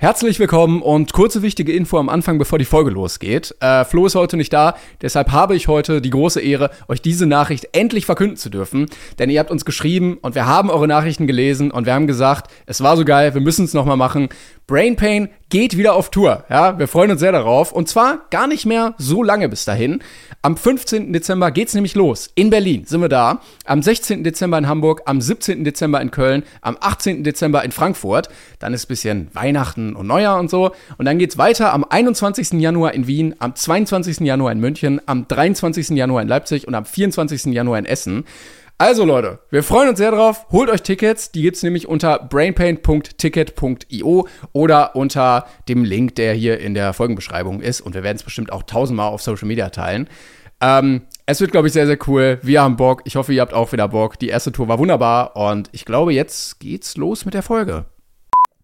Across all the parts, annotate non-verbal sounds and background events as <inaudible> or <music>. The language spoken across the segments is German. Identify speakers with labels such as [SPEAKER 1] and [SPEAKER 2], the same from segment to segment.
[SPEAKER 1] Herzlich willkommen und kurze wichtige Info am Anfang, bevor die Folge losgeht. Äh, Flo ist heute nicht da, deshalb habe ich heute die große Ehre, euch diese Nachricht endlich verkünden zu dürfen. Denn ihr habt uns geschrieben und wir haben eure Nachrichten gelesen und wir haben gesagt, es war so geil, wir müssen es nochmal machen. Brain Pain geht wieder auf Tour. Ja, wir freuen uns sehr darauf. Und zwar gar nicht mehr so lange bis dahin. Am 15. Dezember geht's nämlich los. In Berlin sind wir da. Am 16. Dezember in Hamburg, am 17. Dezember in Köln, am 18. Dezember in Frankfurt. Dann ist bisschen Weihnachten und Neujahr und so. Und dann geht's weiter am 21. Januar in Wien, am 22. Januar in München, am 23. Januar in Leipzig und am 24. Januar in Essen. Also Leute, wir freuen uns sehr drauf. Holt euch Tickets. Die gibt's nämlich unter brainpain.ticket.io oder unter dem Link, der hier in der Folgenbeschreibung ist. Und wir werden es bestimmt auch tausendmal auf Social Media teilen. Ähm, es wird, glaube ich, sehr, sehr cool. Wir haben Bock. Ich hoffe, ihr habt auch wieder Bock. Die erste Tour war wunderbar. Und ich glaube, jetzt geht's los mit der Folge.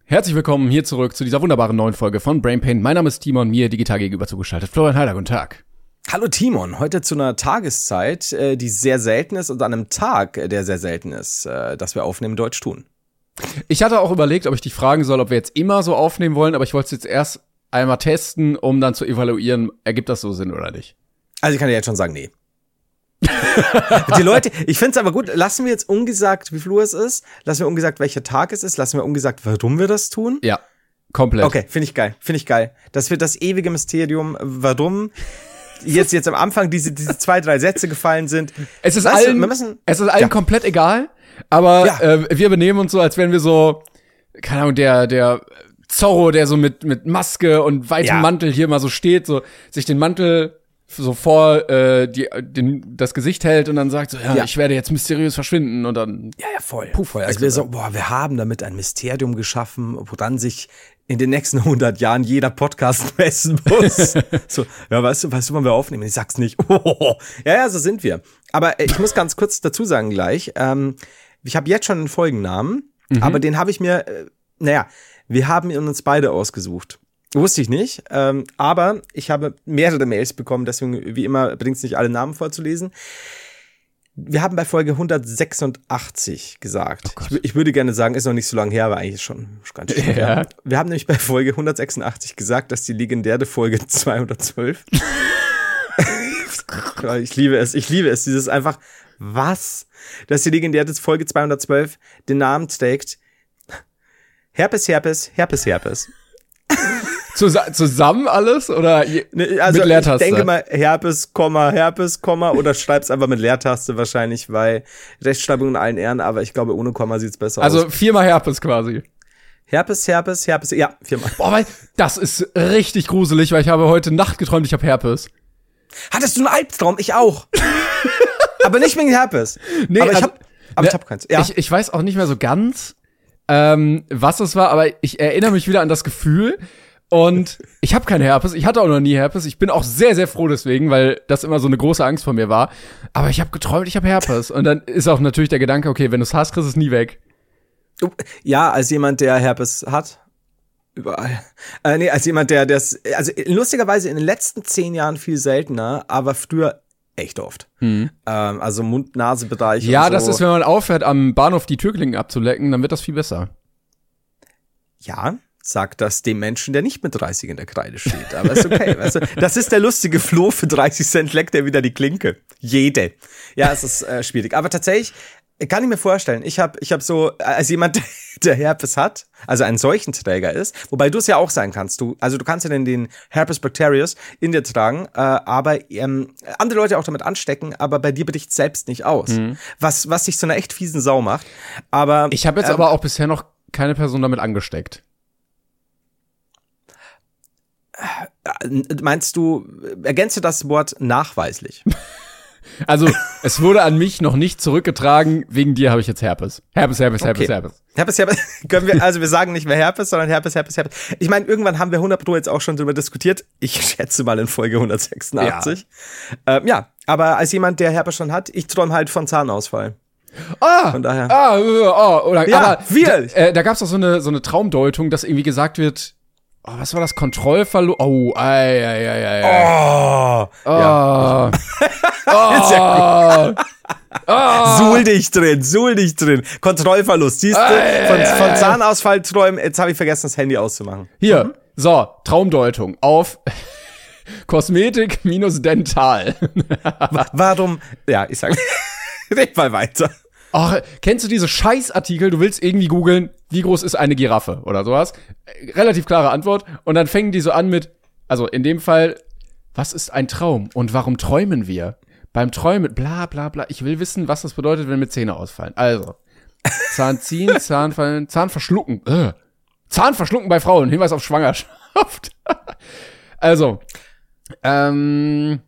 [SPEAKER 1] Herzlich willkommen hier zurück zu dieser wunderbaren neuen Folge von Brain Pain. Mein Name ist Timon, mir digital gegenüber zugeschaltet. Florian Heider, guten Tag.
[SPEAKER 2] Hallo Timon, heute zu einer Tageszeit, äh, die sehr selten ist und an einem Tag, äh, der sehr selten ist, äh, dass wir aufnehmen, Deutsch tun.
[SPEAKER 1] Ich hatte auch überlegt, ob ich dich fragen soll, ob wir jetzt immer so aufnehmen wollen, aber ich wollte es jetzt erst einmal testen, um dann zu evaluieren, ergibt das so Sinn oder nicht.
[SPEAKER 2] Also ich kann dir jetzt schon sagen, nee. <laughs> die Leute, ich finde es aber gut, lassen wir jetzt ungesagt, wie viel Uhr es ist, lassen wir ungesagt, welcher Tag es ist, lassen wir ungesagt, warum wir das tun.
[SPEAKER 1] Ja, komplett.
[SPEAKER 2] Okay, finde ich geil, finde ich geil. Das wird das ewige Mysterium, warum jetzt, jetzt am Anfang diese, diese zwei, drei Sätze gefallen sind.
[SPEAKER 1] Es ist
[SPEAKER 2] Weißt du,
[SPEAKER 1] allen,
[SPEAKER 2] wir müssen-
[SPEAKER 1] es ist allen
[SPEAKER 2] Ja.
[SPEAKER 1] komplett egal, aber
[SPEAKER 2] Ja.
[SPEAKER 1] äh, wir benehmen uns so, als wären wir so, keine Ahnung, der, der Zorro, der so mit, mit Maske und weitem
[SPEAKER 2] Ja.
[SPEAKER 1] Mantel hier mal so steht, so sich den Mantel so vor äh, die, den, das Gesicht hält und dann sagt so, ja,
[SPEAKER 2] Ja.
[SPEAKER 1] ich werde jetzt mysteriös verschwinden und dann
[SPEAKER 2] Ja, ja, voll.
[SPEAKER 1] Puh,
[SPEAKER 2] voll. Also wir so, boah, wir haben damit ein Mysterium geschaffen, woran sich in den nächsten 100 Jahren jeder Podcast <laughs> messen muss. so, ja, weißt du, weißt du, wann wir aufnehmen? Ich sag's nicht. Oh, <laughs> ja, ja, so sind wir. Aber äh, ich muss ganz kurz dazu sagen gleich, ähm, ich habe jetzt schon einen Folgennamen, aber den habe ich mir, äh, naja, wir haben ihn uns beide ausgesucht. Wusste ich nicht, ähm, aber ich habe mehrere Mails bekommen, deswegen wie immer bringt es nicht alle Namen vorzulesen. Wir haben bei Folge 186 gesagt. ich, wü- ich würde gerne sagen, ist noch nicht so lange her, aber eigentlich ist schon ganz schön.
[SPEAKER 1] Ja.
[SPEAKER 2] her. Wir haben nämlich bei Folge 186 gesagt, dass die legendäre Folge <laughs> 212. <laughs> ich liebe es, ich liebe es, dieses einfach, was? Dass die legendäre Folge 212 den Namen trägt. Herpes, Herpes, Herpes, Herpes. <laughs>
[SPEAKER 1] Zusa zusammen alles oder
[SPEAKER 2] Ne, Also
[SPEAKER 1] mit Leertaste?
[SPEAKER 2] ich denke mal Herpes, Komma, Herpes, Komma oder schreib's einfach mit Leertaste wahrscheinlich, weil Rechtschreibung in allen Ehren, aber ich glaube ohne Komma sieht's besser
[SPEAKER 1] also
[SPEAKER 2] aus.
[SPEAKER 1] viermal Herpes quasi.
[SPEAKER 2] Herpes, Herpes, Herpes, ja, viermal.
[SPEAKER 1] Boah, weil das ist richtig gruselig, weil ich habe heute Nacht geträumt, ich habe Herpes.
[SPEAKER 2] Hattest du einen Albtraum? Ich auch. <laughs> aber nicht wegen Herpes.
[SPEAKER 1] Nee,
[SPEAKER 2] aber ich
[SPEAKER 1] also-
[SPEAKER 2] hab, aber
[SPEAKER 1] Ne,
[SPEAKER 2] ich hab keins. Ja.
[SPEAKER 1] Ich, ich weiß auch nicht mehr so ganz, ähm, was es war, aber ich erinnere mich wieder an das Gefühl. Und ich habe keine Herpes, ich hatte auch noch nie Herpes. Ich bin auch sehr, sehr froh deswegen, weil das immer so eine große Angst von mir war. Aber ich habe geträumt, ich habe Herpes. Und dann ist auch natürlich der Gedanke, okay, wenn du es hast, kriegst du es nie weg.
[SPEAKER 2] ja, als jemand, der Herpes hat. Überall. Äh, nee, als jemand, der das, also lustigerweise in den letzten zehn Jahren viel seltener, aber früher echt oft. Ähm, also Mund-Nase-Bereich.
[SPEAKER 1] Mhm. Ja,
[SPEAKER 2] und
[SPEAKER 1] das
[SPEAKER 2] so.
[SPEAKER 1] ist, wenn man aufhört, am Bahnhof die Türklingen abzulecken, dann wird das viel besser.
[SPEAKER 2] Ja, sagt das dem Menschen, der nicht mit 30 in der Kreide steht. Aber ist okay. <laughs> weißt du, das ist der lustige Flo für 30 Cent leckt er wieder die Klinke. Jede. Ja, es ist äh, schwierig. Aber tatsächlich kann ich mir vorstellen, ich habe ich hab so, äh, als jemand, <laughs> der Herpes hat, also ein Seuchenträger ist, wobei du es ja auch sein kannst. Du, also du kannst ja den, den Herpes bacterius in dir tragen, äh, aber ähm, andere Leute auch damit anstecken, aber bei dir bricht selbst nicht aus. Was, was dich zu einer echt fiesen Sau macht. Aber
[SPEAKER 1] Ich habe jetzt
[SPEAKER 2] ähm,
[SPEAKER 1] aber auch bisher noch keine Person damit angesteckt.
[SPEAKER 2] Meinst du, ergänze das Wort nachweislich? <laughs>
[SPEAKER 1] Also, es wurde an mich noch nicht zurückgetragen. Wegen dir habe ich jetzt Herpes. Herpes, Herpes, Herpes,
[SPEAKER 2] Okay.
[SPEAKER 1] Herpes.
[SPEAKER 2] Herpes, Herpes, <laughs> können wir, also wir sagen nicht mehr Herpes, sondern Herpes, Herpes, Herpes. Ich meine, irgendwann haben wir 100 Pro jetzt auch schon drüber diskutiert. Ich <laughs> schätze mal in Folge 186. Ja, ähm, ja aber als jemand, der Herpes schon hat, ich träume halt von Zahnausfall.
[SPEAKER 1] Ah,
[SPEAKER 2] Von daher.
[SPEAKER 1] ah, äh, oh, oder,
[SPEAKER 2] Ja,
[SPEAKER 1] aber
[SPEAKER 2] wir.
[SPEAKER 1] Da, äh, da gab es auch so eine, so eine Traumdeutung, dass irgendwie gesagt wird, oh, was war das, Kontrollverlust? Oh, ei, ei, ei, ei, ei.
[SPEAKER 2] Oh,
[SPEAKER 1] Oh,
[SPEAKER 2] sehr <laughs> gut.
[SPEAKER 1] Ah.
[SPEAKER 2] Suhl dich drin, suhl dich drin. Kontrollverlust, siehst du? Von, von Zahnausfall träumen. Jetzt habe ich vergessen, das Handy auszumachen.
[SPEAKER 1] Hier, so, Traumdeutung auf <laughs> Kosmetik minus Dental.
[SPEAKER 2] Warum? Ja, ich sage, <laughs> red mal weiter.
[SPEAKER 1] Ach, kennst du diese Scheißartikel? Du willst irgendwie googeln, wie groß ist eine Giraffe oder sowas? Relativ klare Antwort. Und dann fängen die so an mit, also in dem Fall, was ist ein Traum und warum träumen wir? Beim Träumen, bla bla bla. Ich will wissen, was das bedeutet, wenn mir Zähne ausfallen. Also, Zahn ziehen, <laughs> Zahn fallen, Zahn verschlucken. Äh. Zahn verschlucken bei Frauen. Hinweis auf Schwangerschaft. <laughs> also, ähm,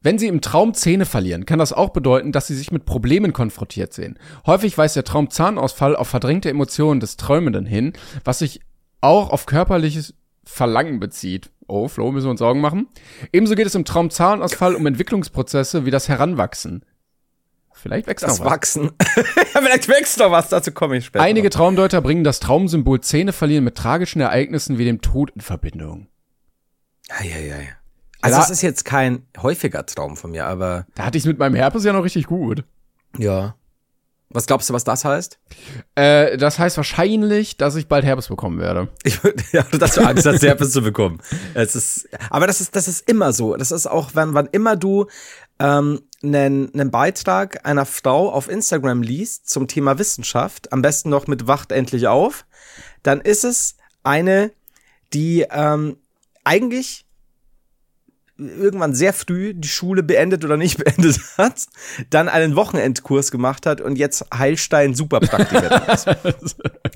[SPEAKER 1] wenn Sie im Traum Zähne verlieren, kann das auch bedeuten, dass Sie sich mit Problemen konfrontiert sehen. Häufig weist der Traum Zahnausfall auf verdrängte Emotionen des Träumenden hin, was sich auch auf körperliches Verlangen bezieht. Oh, Flo, müssen wir uns Sorgen machen. Ebenso geht es im Traum Zahnausfall um Entwicklungsprozesse wie das Heranwachsen. Vielleicht wächst
[SPEAKER 2] Das
[SPEAKER 1] noch was.
[SPEAKER 2] Wachsen. <laughs> Vielleicht wächst noch was, dazu komme ich später.
[SPEAKER 1] Einige Traumdeuter bringen das Traumsymbol Zähne verlieren mit tragischen Ereignissen wie dem Tod in Verbindung.
[SPEAKER 2] Eieiei. Also das ist jetzt kein häufiger Traum von mir, aber
[SPEAKER 1] Da hatte ich mit meinem Herpes ja noch richtig gut.
[SPEAKER 2] ja. Was glaubst du, was das heißt?
[SPEAKER 1] Äh, das heißt wahrscheinlich, dass ich bald Herpes bekommen werde. <laughs>
[SPEAKER 2] Ich, ja, dass du Angst hast, Herpes zu bekommen. Es ist, aber das ist, das ist immer so. Das ist auch, wann, wann immer du ähm, einen, einen Beitrag einer Frau auf Instagram liest zum Thema Wissenschaft, am besten noch mit Wacht endlich auf, dann ist es eine, die ähm, eigentlich irgendwann sehr früh die Schule beendet oder nicht <laughs> beendet hat, dann einen Wochenendkurs gemacht hat und jetzt Heilstein Superpraktikerin <laughs> ist.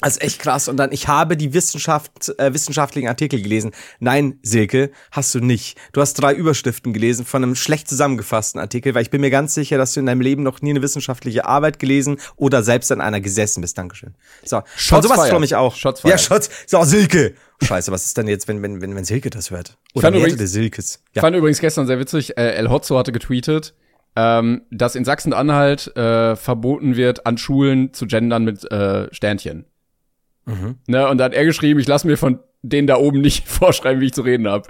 [SPEAKER 2] Also echt krass. Und dann, ich habe die Wissenschaft, äh, wissenschaftlichen Artikel gelesen. Nein, Silke, hast du nicht. Du hast drei Überschriften gelesen von einem schlecht zusammengefassten Artikel, weil ich bin mir ganz sicher, dass du in deinem Leben noch nie eine wissenschaftliche Arbeit gelesen oder selbst an einer gesessen bist. Dankeschön. So,
[SPEAKER 1] Shots
[SPEAKER 2] sowas freue ich auch.
[SPEAKER 1] Shots
[SPEAKER 2] ja. Shots. So, Silke. Scheiße, was ist denn jetzt, wenn, wenn, wenn, wenn Silke das hört? Oder
[SPEAKER 1] fand
[SPEAKER 2] mehrere
[SPEAKER 1] übrigens-
[SPEAKER 2] Silkes.
[SPEAKER 1] Ich fand übrigens gestern sehr witzig, äh, El Hotzo hatte getweetet, ähm, dass in Sachsen-Anhalt äh, verboten wird, an Schulen zu gendern mit äh, Sternchen.
[SPEAKER 2] Mhm.
[SPEAKER 1] Ne, und da hat er geschrieben, ich lasse mir von denen da oben nicht <laughs> vorschreiben, wie ich zu reden habe.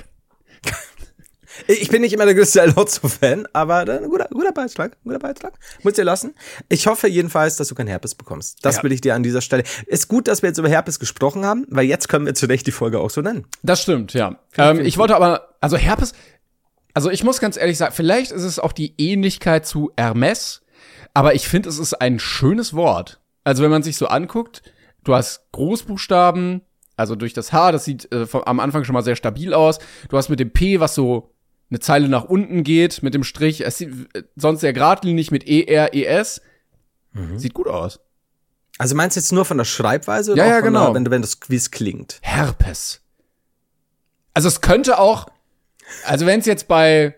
[SPEAKER 2] Ich bin nicht immer der größte El Hotzo-Fan, aber ein guter, guter Beitrag, guter Beitrag. Muss dir lassen. Ich hoffe jedenfalls, dass du kein Herpes bekommst. Das
[SPEAKER 1] Ja.
[SPEAKER 2] will ich dir an dieser Stelle. Ist gut, dass wir jetzt über Herpes gesprochen haben, weil jetzt können wir zu Recht die Folge auch so nennen.
[SPEAKER 1] Das stimmt, ja. Ähm,
[SPEAKER 2] ich
[SPEAKER 1] wollte aber, also Herpes, also ich muss ganz ehrlich sagen, vielleicht ist es auch die Ähnlichkeit zu Hermes, aber ich finde, es ist ein schönes Wort. Also wenn man sich so anguckt, du hast Großbuchstaben, also durch das H, das sieht äh, vom, am Anfang schon mal sehr stabil aus. Du hast mit dem P, was so eine Zeile nach unten geht, mit dem Strich, es sieht äh, sonst sehr geradlinig mit E, R, E, S.
[SPEAKER 2] Mhm.
[SPEAKER 1] Sieht gut aus.
[SPEAKER 2] Also meinst du jetzt nur von der Schreibweise oder
[SPEAKER 1] Ja, ja, genau.
[SPEAKER 2] der, wenn, wenn das, wie es klingt?
[SPEAKER 1] Herpes. Also es könnte auch, also wenn es jetzt bei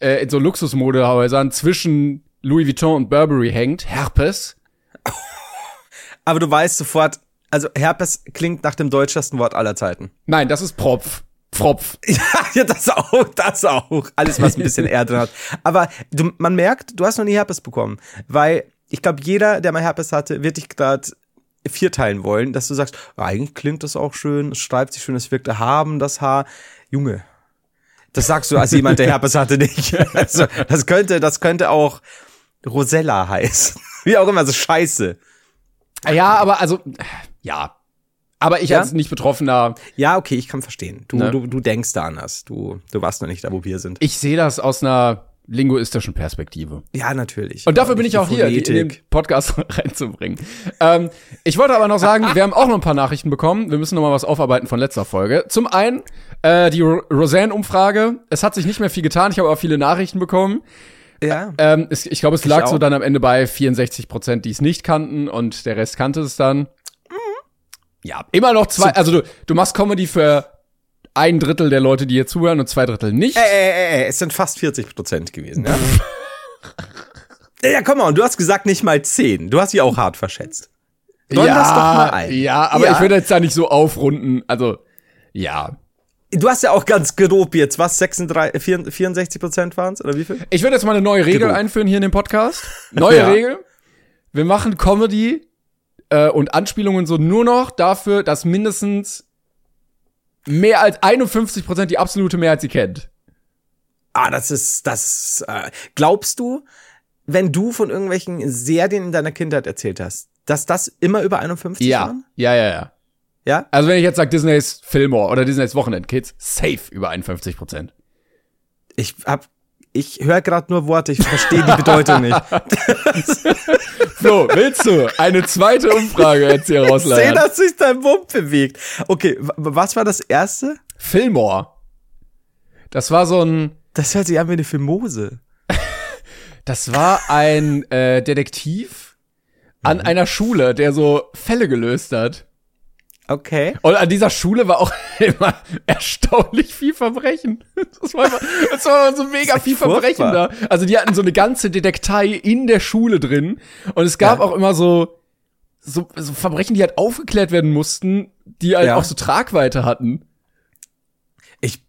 [SPEAKER 1] äh, in so Luxusmodehäusern zwischen Louis Vuitton und Burberry hängt, Herpes,
[SPEAKER 2] Aber du weißt sofort, also Herpes klingt nach dem deutschesten Wort aller Zeiten.
[SPEAKER 1] nein, das ist Propf. Pfropf. <laughs>
[SPEAKER 2] Ja, ja, das auch, das auch. Alles, was ein bisschen drin hat. Aber du, man merkt, du hast noch nie Herpes bekommen. Weil ich glaube, jeder, der mal Herpes hatte, wird dich gerade vierteilen wollen, dass du sagst, eigentlich klingt das auch schön, es schreibt sich schön, es wirkt erhaben, das Haar. Junge, das sagst du als jemand, der Herpes hatte, nicht. <laughs> Also, das könnte, das könnte auch Rosella heißen. <laughs> Wie auch immer, so scheiße.
[SPEAKER 1] Ja, aber also, ja. Aber ich
[SPEAKER 2] Ja?
[SPEAKER 1] als nicht Betroffener,
[SPEAKER 2] Ja, okay, ich kann verstehen. Du,
[SPEAKER 1] Ne?
[SPEAKER 2] du, du denkst da anders. Du, du warst noch nicht da, wo wir sind.
[SPEAKER 1] ich sehe das aus einer linguistischen Perspektive.
[SPEAKER 2] Ja, natürlich.
[SPEAKER 1] Und dafür bin ich auch hier, die in den. Podcast <laughs> reinzubringen. ähm, ich wollte aber noch sagen, wir haben auch noch ein paar Nachrichten bekommen. Wir müssen noch mal was aufarbeiten von letzter Folge. Zum einen äh, die Ro- Roseanne-Umfrage. Es hat sich nicht mehr viel getan. Ich habe aber viele Nachrichten bekommen.
[SPEAKER 2] Ja.
[SPEAKER 1] Ähm, es, ich glaube, es lag so dann am Ende bei 64 Prozent, die es nicht kannten und der Rest kannte es dann. Ja, immer noch zwei. Also du, du machst Comedy für ein Drittel der Leute, die hier zuhören und zwei Drittel nicht.
[SPEAKER 2] Ey, ey, ey, ey, es sind fast 40 Prozent gewesen, <laughs> ja? ja, komm mal, und du hast gesagt nicht mal 10. Du hast dich auch hart verschätzt.
[SPEAKER 1] Ja,
[SPEAKER 2] das doch mal ein.
[SPEAKER 1] ja, aber
[SPEAKER 2] Ja.
[SPEAKER 1] ich würde jetzt da nicht so aufrunden. Also, ja.
[SPEAKER 2] Du hast ja auch ganz grob jetzt, was, 36, 64 Prozent waren es, oder wie viel?
[SPEAKER 1] Ich würde jetzt mal eine neue Regel
[SPEAKER 2] Genug.
[SPEAKER 1] einführen hier in dem Podcast. <laughs> Neue
[SPEAKER 2] Ja.
[SPEAKER 1] Regel. Wir machen Comedy äh, und Anspielungen so nur noch dafür, dass mindestens mehr als 51 Prozent die absolute Mehrheit sie kennt.
[SPEAKER 2] Ah, das ist, das, äh, glaubst du, wenn du von irgendwelchen Serien in deiner Kindheit erzählt hast, dass das immer über 51
[SPEAKER 1] Ja,
[SPEAKER 2] waren?
[SPEAKER 1] ja, ja, ja.
[SPEAKER 2] Ja?
[SPEAKER 1] Also wenn ich jetzt sage Disneys Fillmore oder Disneys Wochenendkids, safe über 51 Prozent.
[SPEAKER 2] Ich hab, ich höre gerade nur Worte, ich verstehe die Bedeutung nicht. <laughs> <laughs>
[SPEAKER 1] Flo, willst du eine zweite Umfrage jetzt hier
[SPEAKER 2] Ich sehe, dass sich dein Mund bewegt. Okay, was war das erste?
[SPEAKER 1] Fillmore. Das war so ein,
[SPEAKER 2] Das hört sich an wie eine Fimose. <laughs>
[SPEAKER 1] das war ein äh, Detektiv an
[SPEAKER 2] Mhm.
[SPEAKER 1] einer Schule, der so Fälle gelöst hat.
[SPEAKER 2] Okay.
[SPEAKER 1] Und an dieser Schule war auch <laughs> immer erstaunlich viel Verbrechen. Das war, immer, das war immer so mega viel Verbrechen da. Also die hatten so eine ganze Detektei in der Schule drin. Und es gab
[SPEAKER 2] Ja.
[SPEAKER 1] auch immer so, so, so Verbrechen, die halt aufgeklärt werden mussten, die halt
[SPEAKER 2] Ja.
[SPEAKER 1] auch so Tragweite hatten.
[SPEAKER 2] Ich,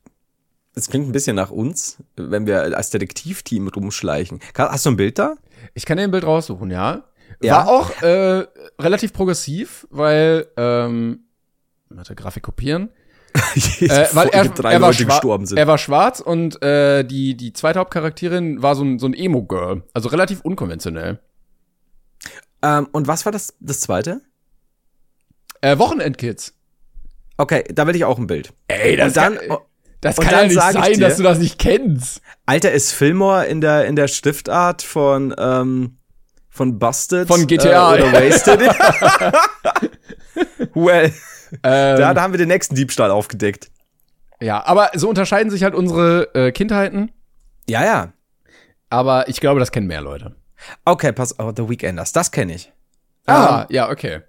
[SPEAKER 2] es klingt ein bisschen nach uns, wenn wir als Detektivteam rumschleichen. Hast du ein Bild da?
[SPEAKER 1] Ich kann dir ein Bild raussuchen, ja.
[SPEAKER 2] Ja.
[SPEAKER 1] War auch äh, relativ progressiv, weil, ähm, warte, Grafik kopieren. <laughs> Äh, weil er,
[SPEAKER 2] drei
[SPEAKER 1] er, war
[SPEAKER 2] Leute
[SPEAKER 1] schwa-
[SPEAKER 2] gestorben sind.
[SPEAKER 1] er war schwarz und äh, die, die zweite Hauptcharakterin war so ein, so ein Emo-Girl. Also relativ unkonventionell.
[SPEAKER 2] ähm, und was war das, das zweite?
[SPEAKER 1] Äh, Wochenendkids.
[SPEAKER 2] Okay, da will ich auch ein Bild.
[SPEAKER 1] Ey,
[SPEAKER 2] und dann,
[SPEAKER 1] Das
[SPEAKER 2] und
[SPEAKER 1] kann ja nicht sein,
[SPEAKER 2] dir-
[SPEAKER 1] dass du das nicht kennst.
[SPEAKER 2] Alter, ist Fillmore in der, in der Schriftart von, ähm, von Busted?
[SPEAKER 1] Von GTA.
[SPEAKER 2] Äh, oder Wasted? <laughs> <laughs> well, <laughs>
[SPEAKER 1] Ähm,
[SPEAKER 2] da, da haben wir den nächsten Diebstahl aufgedeckt.
[SPEAKER 1] ja, aber so unterscheiden sich halt unsere äh, Kindheiten.
[SPEAKER 2] Ja, ja.
[SPEAKER 1] Aber ich glaube, das kennen mehr Leute.
[SPEAKER 2] Okay, pass auf, The Weekenders, das kenne ich.
[SPEAKER 1] Ah, ja, okay.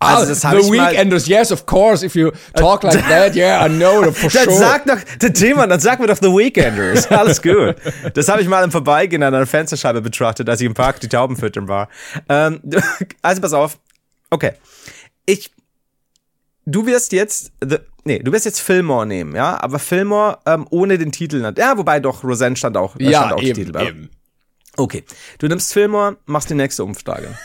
[SPEAKER 2] Also das
[SPEAKER 1] The
[SPEAKER 2] ich
[SPEAKER 1] Weekenders, yes, of course. If you talk like that, yeah, I know <laughs> for
[SPEAKER 2] Dann
[SPEAKER 1] sure.
[SPEAKER 2] sag doch, der Thema, dann sag mir doch The Weekenders. <laughs> Alles gut. Das habe ich mal im Vorbeigehen an einer Fensterscheibe betrachtet, als ich im Park die Tauben füttern war. Ähm, also pass auf. Okay. Ich, du wirst jetzt, the, nee, du wirst jetzt Fillmore nehmen, ja, aber Fillmore ähm, ohne den Titel. Ja, wobei doch, Roseanne stand auch, äh, stand
[SPEAKER 1] ja,
[SPEAKER 2] auch
[SPEAKER 1] eben,
[SPEAKER 2] Titel. bei.
[SPEAKER 1] eben.
[SPEAKER 2] Okay. Du nimmst Fillmore, machst die nächste Umfrage. <laughs>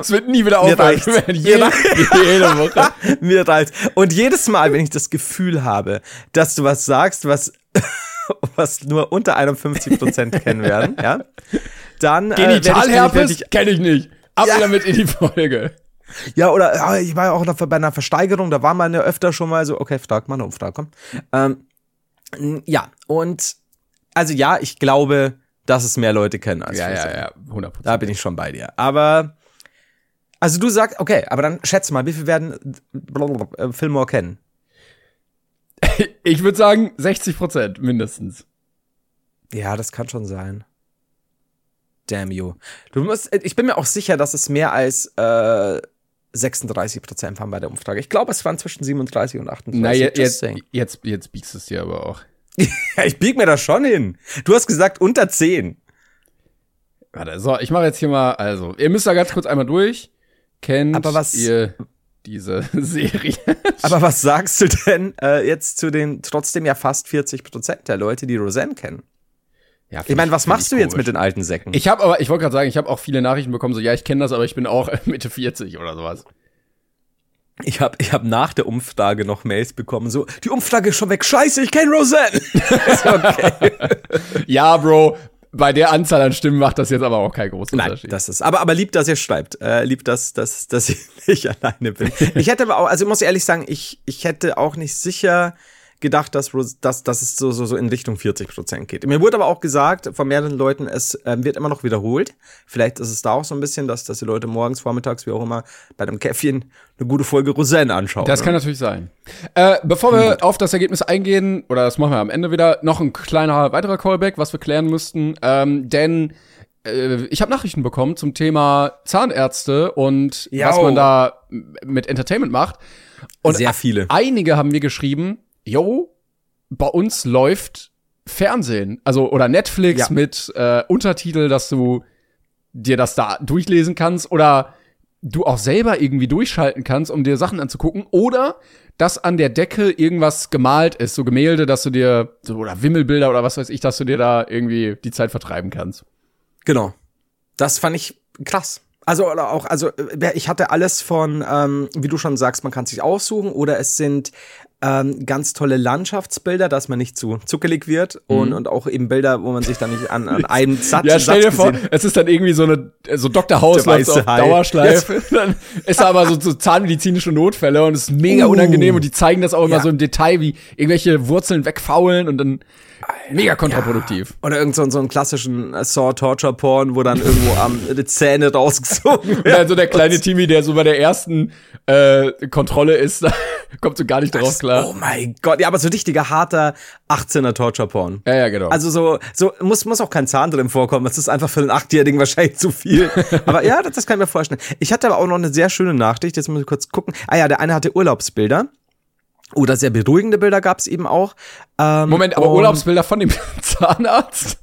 [SPEAKER 1] Es wird nie wieder
[SPEAKER 2] mir
[SPEAKER 1] aufhören. Jede, <laughs> <laughs> jede Woche.
[SPEAKER 2] Mir reicht. Und jedes Mal, wenn ich das Gefühl habe, dass du was sagst, was, was nur unter 51 Prozent kennen werden, ja, dann äh,
[SPEAKER 1] Genitalherpes
[SPEAKER 2] ich-
[SPEAKER 1] kenne ich nicht. Ab
[SPEAKER 2] Ja.
[SPEAKER 1] damit in die Folge.
[SPEAKER 2] Ja, oder ja, ich war ja auch noch bei einer Versteigerung, da war man ja öfter schon mal so, okay, frag mal eine Umfrage, komm. Ähm, ja, und also ja, ich glaube, dass es mehr Leute kennen als
[SPEAKER 1] Ja, ja, ja, 100%
[SPEAKER 2] Da bin ich schon bei dir. Aber, also du sagst, okay, aber dann schätze mal, wie viel werden äh, Fillmore kennen? <laughs>
[SPEAKER 1] Ich würde sagen 60 Prozent mindestens.
[SPEAKER 2] Ja, das kann schon sein. Damn you. Du musst, ich bin mir auch sicher, dass es mehr als äh, 36 Prozent waren bei der Umfrage. Ich glaube, es waren zwischen 37 und 38.
[SPEAKER 1] Na, jetzt,
[SPEAKER 2] saying.
[SPEAKER 1] jetzt, jetzt biegst du es dir aber auch. <laughs>
[SPEAKER 2] Ich bieg mir das schon hin. Du hast gesagt unter 10.
[SPEAKER 1] Warte, so, ich mache jetzt hier mal, also, ihr müsst da ganz kurz einmal durch. Kennt
[SPEAKER 2] Aber was-
[SPEAKER 1] ihr diese <laughs> Serie?
[SPEAKER 2] Aber was sagst du denn äh, jetzt zu den trotzdem ja fast 40 Prozent der Leute, die Roseanne kennen?
[SPEAKER 1] Ja,
[SPEAKER 2] Ich meine, was machst du jetzt mit den alten Säcken?
[SPEAKER 1] Ich habe aber, ich wollte gerade sagen, ich habe auch viele Nachrichten bekommen, so, ja, ich kenne das, aber ich bin auch <laughs> Mitte 40 oder sowas.
[SPEAKER 2] Ich habe ich hab nach der Umfrage noch Mails bekommen, so, die Umfrage ist schon weg, scheiße, ich kenne Roseanne. <laughs> Ist okay. <laughs>
[SPEAKER 1] Ja, Bro, bei der Anzahl an Stimmen macht das jetzt aber auch keinen großen
[SPEAKER 2] Nein,
[SPEAKER 1] Unterschied.
[SPEAKER 2] das ist, aber, aber lieb, dass ihr schreibt. Äh, lieb, dass, dass, dass ich nicht alleine bin. Ich hätte aber auch, also ich muss ehrlich sagen, ich, ich hätte auch nicht sicher gedacht, dass, dass, dass es so, so, so in Richtung 40 Prozent geht. Mir wurde aber auch gesagt von mehreren Leuten, es ähm, wird immer noch wiederholt. Vielleicht ist es da auch so ein bisschen, dass, dass die Leute morgens, vormittags, wie auch immer, bei einem Käffchen eine gute Folge Roseanne anschauen.
[SPEAKER 1] Das
[SPEAKER 2] ne?
[SPEAKER 1] kann natürlich sein. Äh, bevor wir auf das Ergebnis eingehen, oder das machen wir am Ende wieder, noch ein kleiner weiterer Callback, was wir klären müssten. Ähm, denn äh, ich habe Nachrichten bekommen zum Thema Zahnärzte und
[SPEAKER 2] Jau.
[SPEAKER 1] was man da mit Entertainment macht. Und
[SPEAKER 2] Sehr viele.
[SPEAKER 1] Einige haben mir geschrieben, yo, bei uns läuft Fernsehen, also oder Netflix
[SPEAKER 2] Ja.
[SPEAKER 1] mit äh, Untertitel, dass du dir das da durchlesen kannst oder du auch selber irgendwie durchschalten kannst, um dir Sachen anzugucken oder dass an der Decke irgendwas gemalt ist, so Gemälde, dass du dir so, oder Wimmelbilder oder was weiß ich, dass du dir da irgendwie die Zeit vertreiben kannst.
[SPEAKER 2] Genau. Das fand ich krass. Also oder auch, also äh, ich hatte alles von, ähm, wie du schon sagst, man kann sich aussuchen oder es sind ähm, ganz tolle Landschaftsbilder, dass man nicht zu zuckelig wird und, und auch eben Bilder, wo man sich dann nicht an, an <laughs> einem Satz,
[SPEAKER 1] Mhm. Ja, stell dir vor, es ist dann irgendwie so eine, so Dr. House auf. Dauerschleife. <laughs> Dann ist da aber so, so zahnmedizinische Notfälle und es ist mega
[SPEAKER 2] Uh.
[SPEAKER 1] unangenehm und die zeigen das auch immer
[SPEAKER 2] Ja.
[SPEAKER 1] so im Detail, wie irgendwelche Wurzeln wegfaulen und dann mega kontraproduktiv.
[SPEAKER 2] Oder irgend so, so einen klassischen äh, Saw-Torture-Porn, wo dann irgendwo am die Zähne <laughs> rausgezogen werden.
[SPEAKER 1] dann so der kleine Timmy, der so bei der ersten äh, Kontrolle ist, da <laughs> kommt so gar nicht drauf klar.
[SPEAKER 2] Oh mein Gott, ja, aber so richtiger harter 18er Torture-Porn.
[SPEAKER 1] Ja, ja, genau.
[SPEAKER 2] Also so, so muss, muss auch kein Zahn drin vorkommen. Das ist einfach für einen Achtjährigen wahrscheinlich zu viel. <laughs> aber ja, das, das kann ich mir vorstellen. Ich hatte aber auch noch eine sehr schöne Nachricht. Jetzt muss ich kurz gucken. Ah ja, der eine hatte Urlaubsbilder. Oder sehr beruhigende Bilder gab's eben auch. Ähm,
[SPEAKER 1] Moment, aber Urlaubsbilder von dem <laughs> Zahnarzt?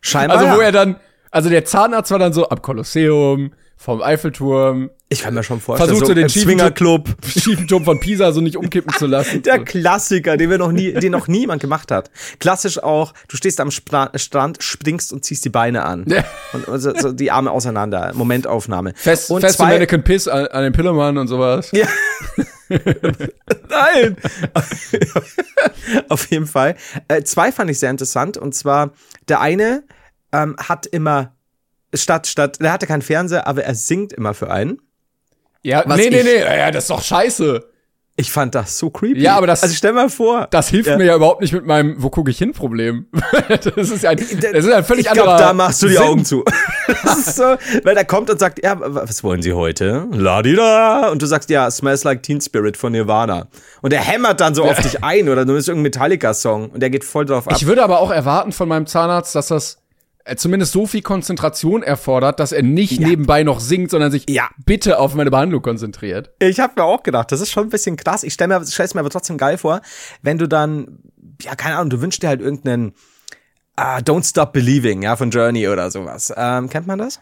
[SPEAKER 2] Scheinbar.
[SPEAKER 1] Also wo
[SPEAKER 2] ja.
[SPEAKER 1] er dann, also der Zahnarzt war dann so am Kolosseum, vom Eiffelturm,
[SPEAKER 2] ich kann mir schon vorstellen,
[SPEAKER 1] versucht so den
[SPEAKER 2] ein
[SPEAKER 1] schiefen
[SPEAKER 2] Swingerclub. <laughs>
[SPEAKER 1] schiefen Turm von Pisa so nicht umkippen zu lassen. <laughs>
[SPEAKER 2] Der Klassiker, den wir noch nie, den noch niemand gemacht hat. Klassisch auch, du stehst am Spra Strand, springst und ziehst die Beine an.
[SPEAKER 1] Ja.
[SPEAKER 2] Und, und so, so die Arme auseinander. Momentaufnahme.
[SPEAKER 1] Fest,
[SPEAKER 2] und
[SPEAKER 1] fest
[SPEAKER 2] zwei,
[SPEAKER 1] Mannequin Piss an, an den Pillemann und sowas.
[SPEAKER 2] Ja. <laughs> Nein! Auf jeden Fall. Äh, zwei fand ich sehr interessant. Und zwar, der eine ähm, hat immer, statt, statt, der hatte keinen Fernseher, aber er singt immer für einen.
[SPEAKER 1] Ja,
[SPEAKER 2] Was
[SPEAKER 1] nee, nee, nee, ja, das ist doch scheiße.
[SPEAKER 2] Ich fand das so creepy.
[SPEAKER 1] Ja, aber das-
[SPEAKER 2] Also stell mal vor.
[SPEAKER 1] Das hilft
[SPEAKER 2] Ja.
[SPEAKER 1] mir ja überhaupt nicht mit meinem Wo gucke ich hin Problem. <laughs> das ist ja ein, das ist ein völlig
[SPEAKER 2] ich glaube,
[SPEAKER 1] anderer
[SPEAKER 2] da machst du die
[SPEAKER 1] Sinn.
[SPEAKER 2] Augen zu. <laughs> das ist so, weil der kommt und sagt, ja, was wollen Sie heute? Ladida. Und du sagst, ja, Smells Like Teen Spirit von Nirvana. Und der hämmert dann so auf dich ein oder du bist irgendein Metallica-Song und der geht voll drauf ab.
[SPEAKER 1] Ich würde aber auch erwarten von meinem Zahnarzt, dass das zumindest so viel Konzentration erfordert, dass er nicht nebenbei noch singt, sondern sich
[SPEAKER 2] Ja.
[SPEAKER 1] bitte auf meine Behandlung konzentriert.
[SPEAKER 2] Ich habe mir auch gedacht, das ist schon ein bisschen krass. Ich stelle mir, stell's mir aber trotzdem geil vor, wenn du dann, ja, keine Ahnung, du wünschst dir halt irgendeinen ah, Don't Stop Believing, ja, von Journey oder sowas. Ähm, kennt man das?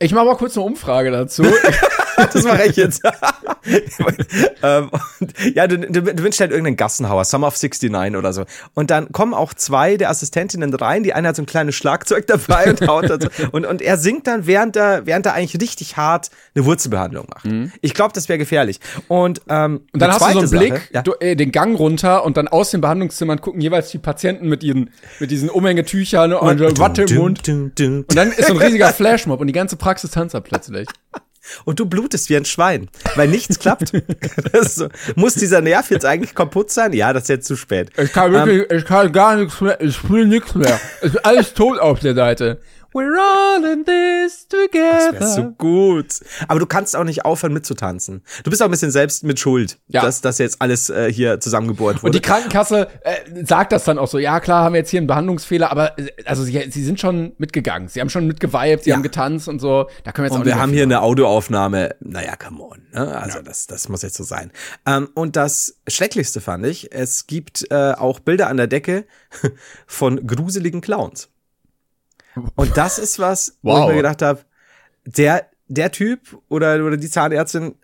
[SPEAKER 1] Ich mache mal kurz eine Umfrage dazu. <laughs> <laughs>
[SPEAKER 2] Das mache ich jetzt. <laughs> ähm, und, ja, du, du, du wünschst halt irgendeinen Gassenhauer, Summer of 69 oder so. Und dann kommen auch zwei der Assistentinnen rein, die eine hat so ein kleines Schlagzeug dabei und haut so. <laughs> Und, und er singt dann, während er, während er eigentlich richtig hart eine Wurzelbehandlung macht. Ich glaube, das wäre gefährlich. Und, ähm,
[SPEAKER 1] Mhm. Und dann hast du so einen Blick,
[SPEAKER 2] Sache, ja.
[SPEAKER 1] du, äh, den Gang runter und dann aus den Behandlungszimmern gucken jeweils die Patienten mit ihren, mit diesen Umhängetüchern und, und Watte im Mund.
[SPEAKER 2] Dum, dum, dum.
[SPEAKER 1] Und dann ist so ein riesiger Flashmob und die ganze Praxis tanzt ab plötzlich.
[SPEAKER 2] Und du blutest wie ein Schwein, weil nichts klappt. <laughs> So. Muss dieser Nerv jetzt eigentlich kaputt sein? Ja, das ist jetzt zu spät.
[SPEAKER 1] Ich kann wirklich, ich kann gar nichts mehr, ich fühle nichts mehr. Es ist alles tot auf der Seite. We're all in this together.
[SPEAKER 2] Das ist so gut. Aber du kannst auch nicht aufhören mitzutanzen. Du bist auch ein bisschen selbst mit Schuld,
[SPEAKER 1] Ja.
[SPEAKER 2] dass das jetzt alles äh, hier zusammengebohrt
[SPEAKER 1] Und
[SPEAKER 2] wurde.
[SPEAKER 1] die Krankenkasse äh, sagt das dann auch so, ja klar, haben wir jetzt hier einen Behandlungsfehler, aber äh, also sie, sie sind schon mitgegangen. Sie haben schon mitgeweibt, sie
[SPEAKER 2] Ja.
[SPEAKER 1] haben getanzt und so. Da können wir jetzt auch
[SPEAKER 2] und
[SPEAKER 1] nicht
[SPEAKER 2] wir haben hier eine Audioaufnahme. Naja, come on. Ne? Also das, das muss jetzt so sein. Ähm, und das Schrecklichste fand ich, es gibt äh, auch Bilder an der Decke <laughs> von gruseligen Clowns. Und das ist was, wo
[SPEAKER 1] Wow.
[SPEAKER 2] ich mir gedacht habe, der, der Typ oder, oder die Zahnärztin,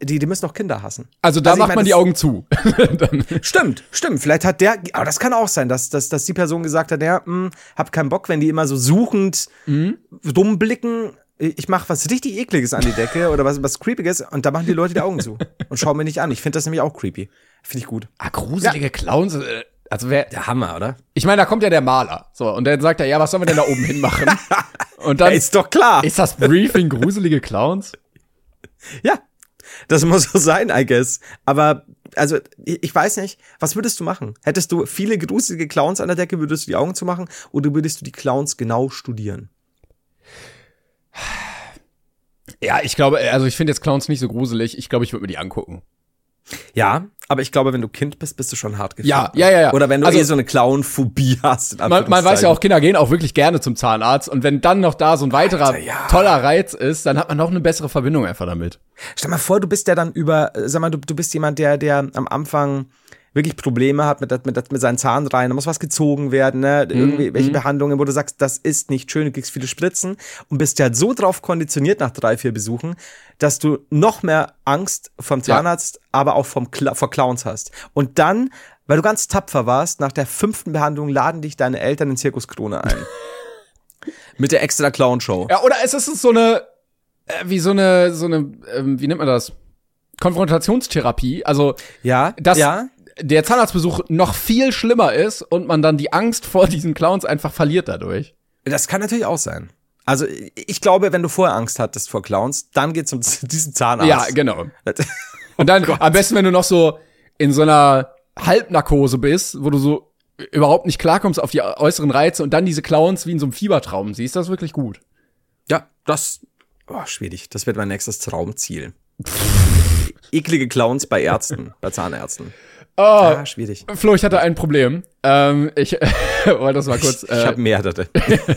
[SPEAKER 2] die, die müssen doch Kinder hassen.
[SPEAKER 1] Also da
[SPEAKER 2] Also
[SPEAKER 1] macht
[SPEAKER 2] meine,
[SPEAKER 1] man die Augen zu. <laughs>
[SPEAKER 2] Stimmt, stimmt. Vielleicht hat der, aber das kann auch sein, dass, dass, dass die Person gesagt hat, ja, mh, hab keinen Bock, wenn die immer so suchend dumm blicken. Ich mache was richtig ekliges an die Decke <laughs> oder was, was creepiges und da machen die Leute die Augen zu und schauen mir nicht an. Ich finde das nämlich auch creepy. Finde ich gut.
[SPEAKER 1] ah, gruselige Clowns. Äh, also wer,
[SPEAKER 2] Der Hammer, oder?
[SPEAKER 1] ich meine, da kommt ja der Maler. So, und der sagt ja, ja, was sollen wir denn da oben hinmachen? <laughs> Und
[SPEAKER 2] Ja,
[SPEAKER 1] dann
[SPEAKER 2] ist doch klar.
[SPEAKER 1] ist das Briefing gruselige Clowns? <laughs>
[SPEAKER 2] Ja, das muss so sein, I guess. Aber, also, ich ich weiß nicht, was würdest du machen? Hättest du viele gruselige Clowns an der Decke, würdest du die Augen zu machen oder würdest du die Clowns genau studieren?
[SPEAKER 1] Ja, ich glaube, also ich finde jetzt Clowns nicht so gruselig. Ich glaube, ich würde mir die angucken.
[SPEAKER 2] Ja, aber ich glaube, wenn du Kind bist, bist du schon hart gefickt.
[SPEAKER 1] Ja, ja, ja, ja.
[SPEAKER 2] Oder wenn du
[SPEAKER 1] Also-
[SPEAKER 2] eh so eine Clown-Phobie <laughs> hast.
[SPEAKER 1] Man, man weiß ja auch, Kinder gehen auch wirklich gerne zum Zahnarzt. Und wenn dann noch da so ein weiterer
[SPEAKER 2] Alter, ja.
[SPEAKER 1] toller Reiz ist, dann hat man noch eine bessere Verbindung einfach damit.
[SPEAKER 2] Stell mal vor, du bist ja dann über, sag mal, du, du bist jemand, der, der am Anfang wirklich Probleme hat mit, mit, mit seinen Zahnreihen, da muss was gezogen werden, ne? irgendwie welche Behandlungen, wo du sagst, das ist nicht schön, du kriegst viele Spritzen und bist ja so drauf konditioniert nach drei, vier Besuchen, dass du noch mehr Angst vom Zahnarzt, aber auch vom Cla vor Clowns hast. Und dann, weil du ganz tapfer warst, nach der fünften Behandlung laden dich deine Eltern in Zirkus Krone ein. <laughs> mit der extra Clown-Show.
[SPEAKER 1] Ja, oder es ist so eine, äh, wie so eine, so eine, ähm, wie nennt man das? Konfrontationstherapie. Also,
[SPEAKER 2] Ja,
[SPEAKER 1] dass
[SPEAKER 2] ja.
[SPEAKER 1] Der Zahnarztbesuch noch viel schlimmer ist und man dann die Angst vor diesen Clowns einfach verliert dadurch.
[SPEAKER 2] Das kann natürlich auch sein. Also ich glaube, wenn du vorher Angst hattest vor Clowns, dann geht's um <laughs> diesen Zahnarzt.
[SPEAKER 1] Ja, genau. Und dann <laughs> am besten, wenn du noch so in so einer Halbnarkose bist, wo du so überhaupt nicht klarkommst auf die äußeren Reize und dann diese Clowns wie in so einem Fiebertraum siehst, das ist wirklich gut.
[SPEAKER 2] Ja, das oh, schwierig. Das wird mein nächstes Traumziel. Eklige Clowns bei Ärzten, bei Zahnärzten.
[SPEAKER 1] Oh,
[SPEAKER 2] Ah, schwierig.
[SPEAKER 1] Flo, ich hatte ein Problem. Ähm, ich <laughs> wollte das mal kurz.
[SPEAKER 2] ich
[SPEAKER 1] äh,
[SPEAKER 2] habe mehrere.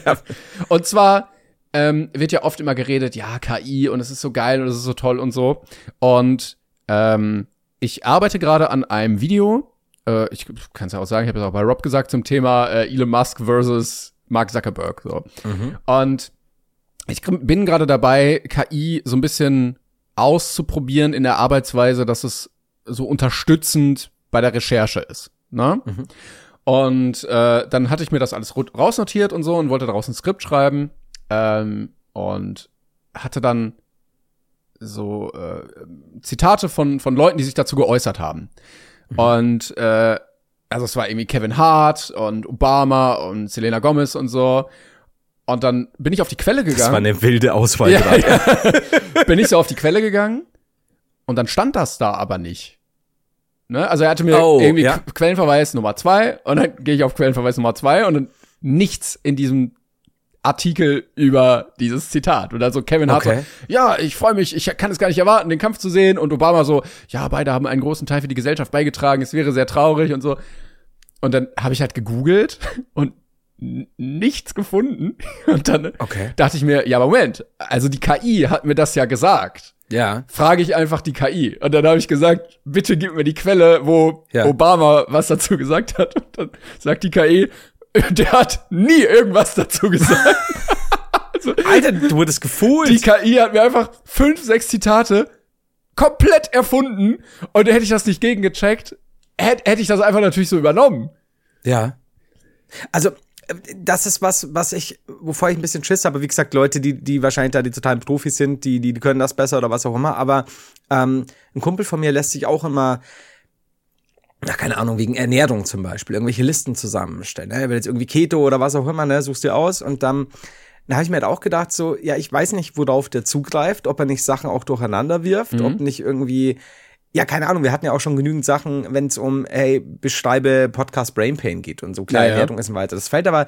[SPEAKER 2] <laughs>
[SPEAKER 1] Und zwar ähm, wird ja oft immer geredet, ja, KI und es ist so geil und es ist so toll und so. Und ähm, ich arbeite gerade an einem Video. Äh, ich kann es ja auch sagen, ich habe es auch bei Rob gesagt zum Thema äh, Elon Musk versus Mark Zuckerberg. So. Und ich bin gerade dabei, KI so ein bisschen auszuprobieren in der Arbeitsweise, dass es so unterstützend bei der Recherche ist. Ne? Und äh, dann hatte ich mir das alles rausnotiert und so und wollte daraus ein Skript schreiben ähm, und hatte dann so äh, Zitate von von Leuten, die sich dazu geäußert haben. Und äh, also es war irgendwie Kevin Hart und Obama und Selena Gomez und so. Und dann bin ich auf die Quelle gegangen.
[SPEAKER 2] Das war eine wilde Auswahl
[SPEAKER 1] Ja,
[SPEAKER 2] gerade.
[SPEAKER 1] ja. <laughs> bin ich so auf die Quelle gegangen und dann stand das da aber nicht. Ne? Also er hatte mir
[SPEAKER 2] Oh,
[SPEAKER 1] irgendwie
[SPEAKER 2] ja.
[SPEAKER 1] Qu- Quellenverweis Nummer zwei und dann gehe ich auf Quellenverweis Nummer zwei und dann nichts in diesem Artikel über dieses Zitat. Und also Kevin Hart
[SPEAKER 2] Okay.
[SPEAKER 1] so, ja, ich freue mich, ich kann es gar nicht erwarten, den Kampf zu sehen. Und Obama so, ja, beide haben einen großen Teil für die Gesellschaft beigetragen, es wäre sehr traurig und so. Und dann habe ich halt gegoogelt <laughs> und nichts gefunden. <laughs> Und dann
[SPEAKER 2] Okay.
[SPEAKER 1] dachte ich mir, ja, Moment, also die KI hat mir das ja gesagt.
[SPEAKER 2] Ja.
[SPEAKER 1] Frage ich einfach die KI. Und dann habe ich gesagt, bitte gib mir die Quelle, wo
[SPEAKER 2] Ja.
[SPEAKER 1] Obama was dazu gesagt hat. Und dann sagt die KI, <laughs> der hat nie irgendwas dazu gesagt. <laughs>
[SPEAKER 2] Alter, du wurdest gefohlt.
[SPEAKER 1] Die KI hat mir einfach fünf, sechs Zitate komplett erfunden und hätte ich das nicht gegengecheckt, hätte hätte ich das einfach natürlich so übernommen.
[SPEAKER 2] Ja. Also, das ist was, was ich, wovor ich ein bisschen Schiss habe. Wie gesagt, Leute, die, die wahrscheinlich da die totalen Profis sind, die, die können das besser oder was auch immer. Aber ähm, ein Kumpel von mir lässt sich auch immer, na, keine Ahnung, wegen Ernährung zum Beispiel, irgendwelche Listen zusammenstellen. Ne? Er will jetzt irgendwie Keto oder was auch immer, ne, suchst dir aus und dann. Da habe ich mir halt auch gedacht, so, ja, ich weiß nicht, worauf der zugreift, ob er nicht Sachen auch durcheinander wirft, ob nicht irgendwie, ja, keine Ahnung, wir hatten ja auch schon genügend Sachen, wenn es um, hey, beschreibe Podcast Brain Pain geht und so, klar,
[SPEAKER 1] Ja, ja.
[SPEAKER 2] Ernährung ist und weiter. Das fällt aber,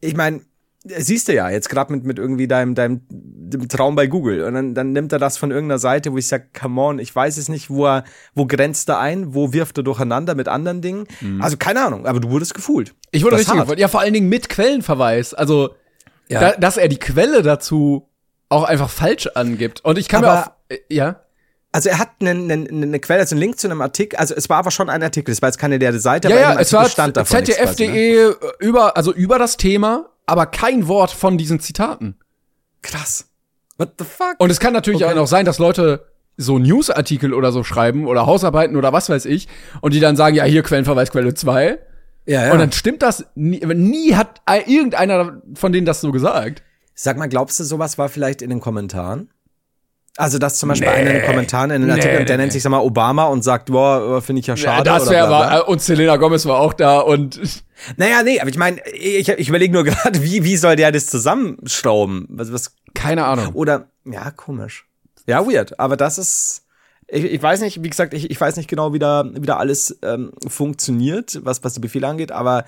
[SPEAKER 2] ich meine, siehst du ja, jetzt gerade mit, mit irgendwie deinem, deinem, dem Traum bei Google. Und dann, dann nimmt er das von irgendeiner Seite, wo ich sag, come on, ich weiß es nicht, wo er, wo grenzt er ein, wo wirft er durcheinander mit anderen Dingen. Also keine Ahnung, aber du wurdest gefühlt.
[SPEAKER 1] Ich wurde
[SPEAKER 2] Das
[SPEAKER 1] richtig gefreut. Ja, vor allen Dingen mit Quellenverweis. Also,
[SPEAKER 2] Ja.
[SPEAKER 1] da, dass er die Quelle dazu auch einfach falsch angibt. Und ich kann mir
[SPEAKER 2] Aber-
[SPEAKER 1] auch, äh, ja.
[SPEAKER 2] Also er hat eine, eine, eine Quelle, also einen Link zu einem Artikel, also es war aber schon ein Artikel, es war jetzt keine leere Seite,
[SPEAKER 1] Ja,
[SPEAKER 2] aber
[SPEAKER 1] ja, es
[SPEAKER 2] Artikel
[SPEAKER 1] war
[SPEAKER 2] stand davon ne?
[SPEAKER 1] ZDF.de äh, über, also über das Thema, aber kein Wort von diesen Zitaten.
[SPEAKER 2] Krass. What the fuck?
[SPEAKER 1] Und es kann natürlich
[SPEAKER 2] Okay.
[SPEAKER 1] auch noch sein, dass Leute so Newsartikel oder so schreiben oder Hausarbeiten oder was weiß ich und die dann sagen, ja, hier Quellenverweis Quelle 2.
[SPEAKER 2] ja, ja.
[SPEAKER 1] Und dann stimmt das nie, nie hat ein- irgendeiner von denen das so gesagt.
[SPEAKER 2] Sag mal, glaubst du, sowas war vielleicht in den Kommentaren? Also, dass zum Beispiel einer in den Kommentaren in den
[SPEAKER 1] Nee,
[SPEAKER 2] Artikel,
[SPEAKER 1] nee,
[SPEAKER 2] der nennt
[SPEAKER 1] nee.
[SPEAKER 2] sich, sag mal, Obama und sagt, boah, finde ich ja schade.
[SPEAKER 1] das wäre aber, und Selena Gomez war auch da und <laughs>
[SPEAKER 2] Naja, nee, aber ich meine, ich, ich überlege nur gerade, wie, wie soll der das zusammenschrauben? Was, was,
[SPEAKER 1] keine Ahnung.
[SPEAKER 2] oder, ja, komisch. Ja, weird. Aber das ist, ich, ich weiß nicht, wie gesagt, ich, ich weiß nicht genau, wie da, wie da alles ähm, funktioniert, was, was die Befehle angeht, aber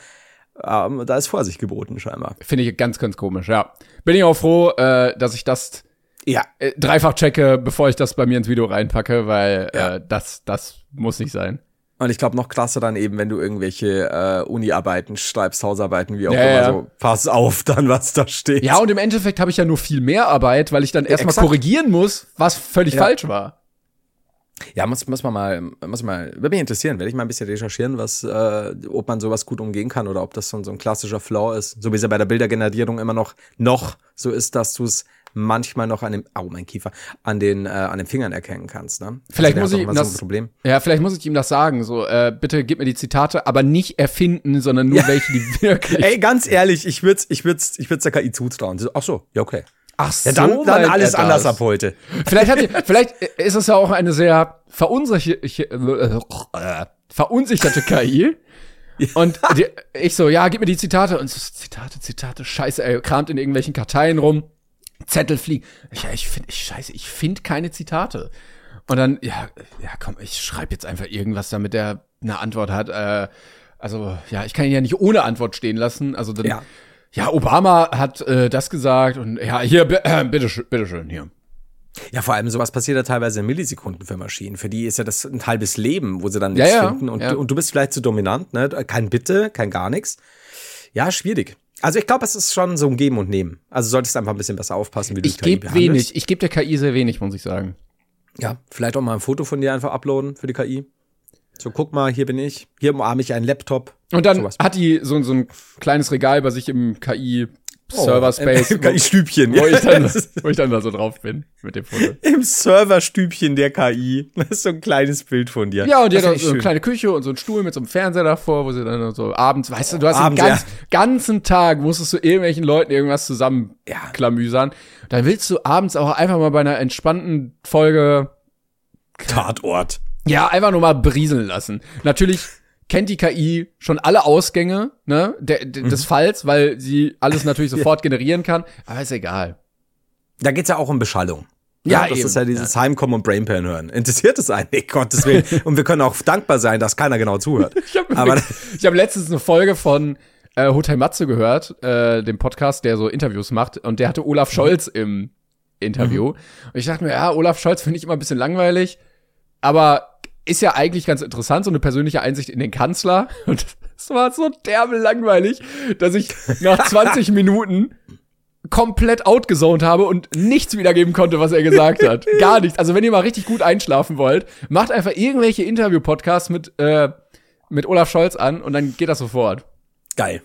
[SPEAKER 2] ähm, da ist Vorsicht geboten, scheinbar.
[SPEAKER 1] Finde ich ganz, ganz komisch, ja. Bin ich auch froh, äh, dass ich das
[SPEAKER 2] Ja.
[SPEAKER 1] äh, dreifach checke, bevor ich das bei mir ins Video reinpacke, weil
[SPEAKER 2] Ja.
[SPEAKER 1] äh, das, das muss nicht sein.
[SPEAKER 2] Und ich glaube, noch krasser dann eben, wenn du irgendwelche äh, Uni-Arbeiten schreibst, Hausarbeiten, wie auch
[SPEAKER 1] Ja,
[SPEAKER 2] immer,
[SPEAKER 1] ja.
[SPEAKER 2] so, pass auf dann, was da steht.
[SPEAKER 1] Ja, und im Endeffekt habe ich ja nur viel mehr Arbeit, weil ich dann erstmal
[SPEAKER 2] exakt.
[SPEAKER 1] korrigieren muss, was völlig
[SPEAKER 2] Ja.
[SPEAKER 1] falsch war.
[SPEAKER 2] Ja, muss, muss man mal, muss mal, würde mich interessieren, werde ich mal ein bisschen recherchieren, was, äh, ob man sowas gut umgehen kann oder ob das so, ein- so ein klassischer Flaw ist. So wie es ja bei der Bildergenerierung immer noch, noch so ist, dass du es manchmal noch an dem, au, mein Kiefer, an den, äh, an den Fingern erkennen kannst, ne?
[SPEAKER 1] Vielleicht
[SPEAKER 2] wer
[SPEAKER 1] muss ich ihm
[SPEAKER 2] so
[SPEAKER 1] das-
[SPEAKER 2] ein Problem.
[SPEAKER 1] Ja, vielleicht muss ich ihm das sagen. So, äh, bitte gib mir die Zitate, aber nicht erfinden, sondern nur welche, die <laughs> wirklich.
[SPEAKER 2] Ey, ganz ehrlich, ich würd's, ich würd's, ich würd's der KI zutrauen. So, Ach so, ja, okay.
[SPEAKER 1] Ach
[SPEAKER 2] Ja, dann, dann alles
[SPEAKER 1] er
[SPEAKER 2] anders ab heute.
[SPEAKER 1] Vielleicht, hat, die- vielleicht ist es ja auch eine sehr verunsicherte, verunsicherte KI. <laughs> Und die, ich so, ja, gib mir die Zitate. Und so, Zitate, Zitate, scheiße, ey, kramt in irgendwelchen Karteien rum. Zettel fliegen. Ich, ja, ich finde, ich, scheiße, ich finde keine Zitate. Und dann, ja, ja, komm, ich schreibe jetzt einfach irgendwas, damit er eine Antwort hat. Äh, also, ja, ich kann ihn ja nicht ohne Antwort stehen lassen. Also dann,
[SPEAKER 2] Ja.
[SPEAKER 1] ja, Obama hat äh, das gesagt und ja, hier, äh, bitteschön, bitteschön, hier.
[SPEAKER 2] Ja, vor allem sowas passiert ja teilweise in Millisekunden für Maschinen. Für die ist ja das ein halbes Leben, wo sie dann
[SPEAKER 1] Ja,
[SPEAKER 2] nichts
[SPEAKER 1] ja,
[SPEAKER 2] finden. Und,
[SPEAKER 1] ja.
[SPEAKER 2] und du bist vielleicht zu dominant, ne? Kein Bitte, kein gar nichts. Ja, schwierig. Also ich glaube, es ist schon so ein Geben und Nehmen. Also solltest einfach ein bisschen besser aufpassen, wie du
[SPEAKER 1] Ich
[SPEAKER 2] die KI
[SPEAKER 1] gebe wenig. Ich gebe der KI sehr wenig, muss ich sagen.
[SPEAKER 2] Ja, vielleicht auch mal ein Foto von dir einfach uploaden für die KI. So, guck mal, hier bin ich. Hier umarme ich einen Laptop.
[SPEAKER 1] Und dann
[SPEAKER 2] Sowas.
[SPEAKER 1] hat die so, so ein kleines Regal bei sich im KI-Server-Space, <laughs>
[SPEAKER 2] Im KI-Stübchen.
[SPEAKER 1] wo, ich dann, <laughs> wo ich dann da so drauf bin mit dem Foto.
[SPEAKER 2] Im Serverstübchen der KI. Das ist so ein kleines Bild von dir.
[SPEAKER 1] Ja, und die
[SPEAKER 2] Das
[SPEAKER 1] hat so eine kleine Küche und so einen Stuhl mit so einem Fernseher davor, wo sie dann so abends, weißt du, du hast
[SPEAKER 2] Abends,
[SPEAKER 1] den ganz,
[SPEAKER 2] ja.
[SPEAKER 1] ganzen Tag, musstest du irgendwelchen Leuten irgendwas zusammen
[SPEAKER 2] Ja.
[SPEAKER 1] Dann willst du abends auch einfach mal bei einer entspannten Folge
[SPEAKER 2] Tatort.
[SPEAKER 1] Ja, einfach nur mal berieseln lassen. Natürlich kennt die KI schon alle Ausgänge ne, der,
[SPEAKER 2] Mhm.
[SPEAKER 1] des Falls, weil sie alles natürlich <laughs> sofort generieren kann. Aber ist egal.
[SPEAKER 2] Da geht's ja auch um Beschallung.
[SPEAKER 1] Ja,
[SPEAKER 2] das
[SPEAKER 1] eben.
[SPEAKER 2] ist ja dieses Heimkommen und Brainpan hören. Interessiert es einen, <laughs> nicht, Gottes Willen. <laughs> Und wir können auch dankbar sein, dass keiner genau zuhört.
[SPEAKER 1] Ich habe hab letztens eine Folge von äh, Hotel Matze gehört, äh, dem Podcast, der so Interviews macht, und der hatte Olaf Scholz im Interview. Und ich dachte mir, ja, Olaf Scholz finde ich immer ein bisschen langweilig, aber ist ja eigentlich ganz interessant, so eine persönliche Einsicht in den Kanzler. <laughs> Und es war so derbe langweilig, dass ich nach <laughs> 20 Minuten komplett outgezoned habe und nichts wiedergeben konnte, was er gesagt hat. <laughs> Gar nichts. Also wenn ihr mal richtig gut einschlafen wollt, macht einfach irgendwelche Interview-Podcasts mit, äh, mit Olaf Scholz an und dann geht das sofort.
[SPEAKER 2] Geil.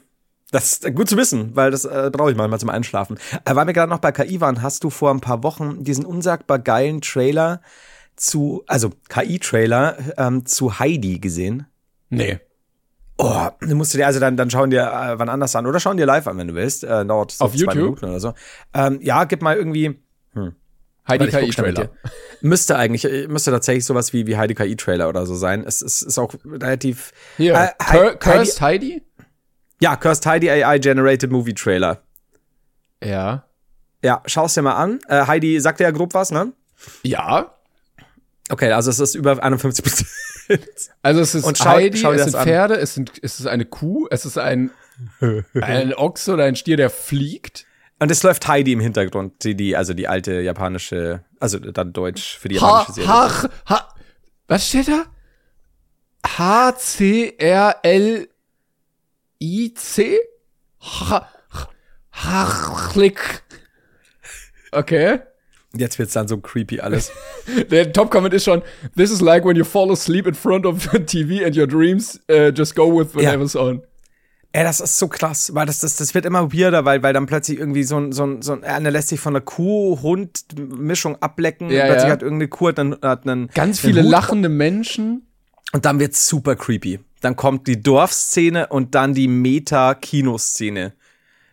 [SPEAKER 2] Das ist gut zu wissen, weil das äh, brauche ich manchmal zum Einschlafen. Äh, weil wir gerade noch bei KI waren, hast du vor ein paar Wochen diesen unsagbar geilen Trailer zu, also KI-Trailer ähm, zu Heidi gesehen?
[SPEAKER 1] Nee.
[SPEAKER 2] Oh, du musst dir, also dann, dann schauen dir äh, wann anders an oder schauen dir live an, wenn du willst. Äh, dauert so
[SPEAKER 1] Auf
[SPEAKER 2] zwei
[SPEAKER 1] YouTube?
[SPEAKER 2] Minuten oder so. Ähm, ja, gib mal irgendwie,
[SPEAKER 1] Heidi
[SPEAKER 2] schnell mit
[SPEAKER 1] KI-Trailer.
[SPEAKER 2] dir. Müsste eigentlich, äh, müsste tatsächlich sowas wie, wie Heidi KI-Trailer oder so sein. Es ist, ist auch relativ.
[SPEAKER 1] Hier,
[SPEAKER 2] Äh,
[SPEAKER 1] Cur
[SPEAKER 2] Heidi,
[SPEAKER 1] Cursed Heidi?
[SPEAKER 2] ja, Cursed Heidi AI Generated Movie Trailer.
[SPEAKER 1] Ja.
[SPEAKER 2] Ja, schau's dir mal an. Äh, Heidi sagt dir ja grob was, ne?
[SPEAKER 1] Ja.
[SPEAKER 2] Okay, also es ist über 51 Prozent.
[SPEAKER 1] Also es ist
[SPEAKER 2] Und schau-
[SPEAKER 1] Heidi,
[SPEAKER 2] schau
[SPEAKER 1] es sind
[SPEAKER 2] an.
[SPEAKER 1] Pferde, es, sind, es ist eine Kuh, es ist ein, <laughs> ein Ochse oder ein Stier, der fliegt.
[SPEAKER 2] Und es läuft Heidi im Hintergrund, die, die, also die alte japanische, also dann Deutsch für die
[SPEAKER 1] Ha,
[SPEAKER 2] japanische Serie.
[SPEAKER 1] ha, ha, was steht da? H-C-R-L-I-C? Ha, Hachlik. Okay.
[SPEAKER 2] Jetzt wird's dann so creepy alles. <laughs>
[SPEAKER 1] Der Top-Comment ist schon, this is like when you fall asleep in front of the TV and your dreams uh, just go with whatever's on.
[SPEAKER 2] Ey, das ist so krass, weil das, das, das wird immer weirder, weil, weil dann plötzlich irgendwie so ein, so ein, so ein, einer lässt sich von einer Kuh-Hund-Mischung ablecken.
[SPEAKER 1] Ja,
[SPEAKER 2] und plötzlich
[SPEAKER 1] ja.
[SPEAKER 2] hat irgendeine Kuh hat einen, hat einen
[SPEAKER 1] Ganz
[SPEAKER 2] einen
[SPEAKER 1] viele
[SPEAKER 2] Hut
[SPEAKER 1] lachende Menschen.
[SPEAKER 2] Und dann wird's super creepy. Dann kommt die Dorfszene und dann die Meta-Kinoszene.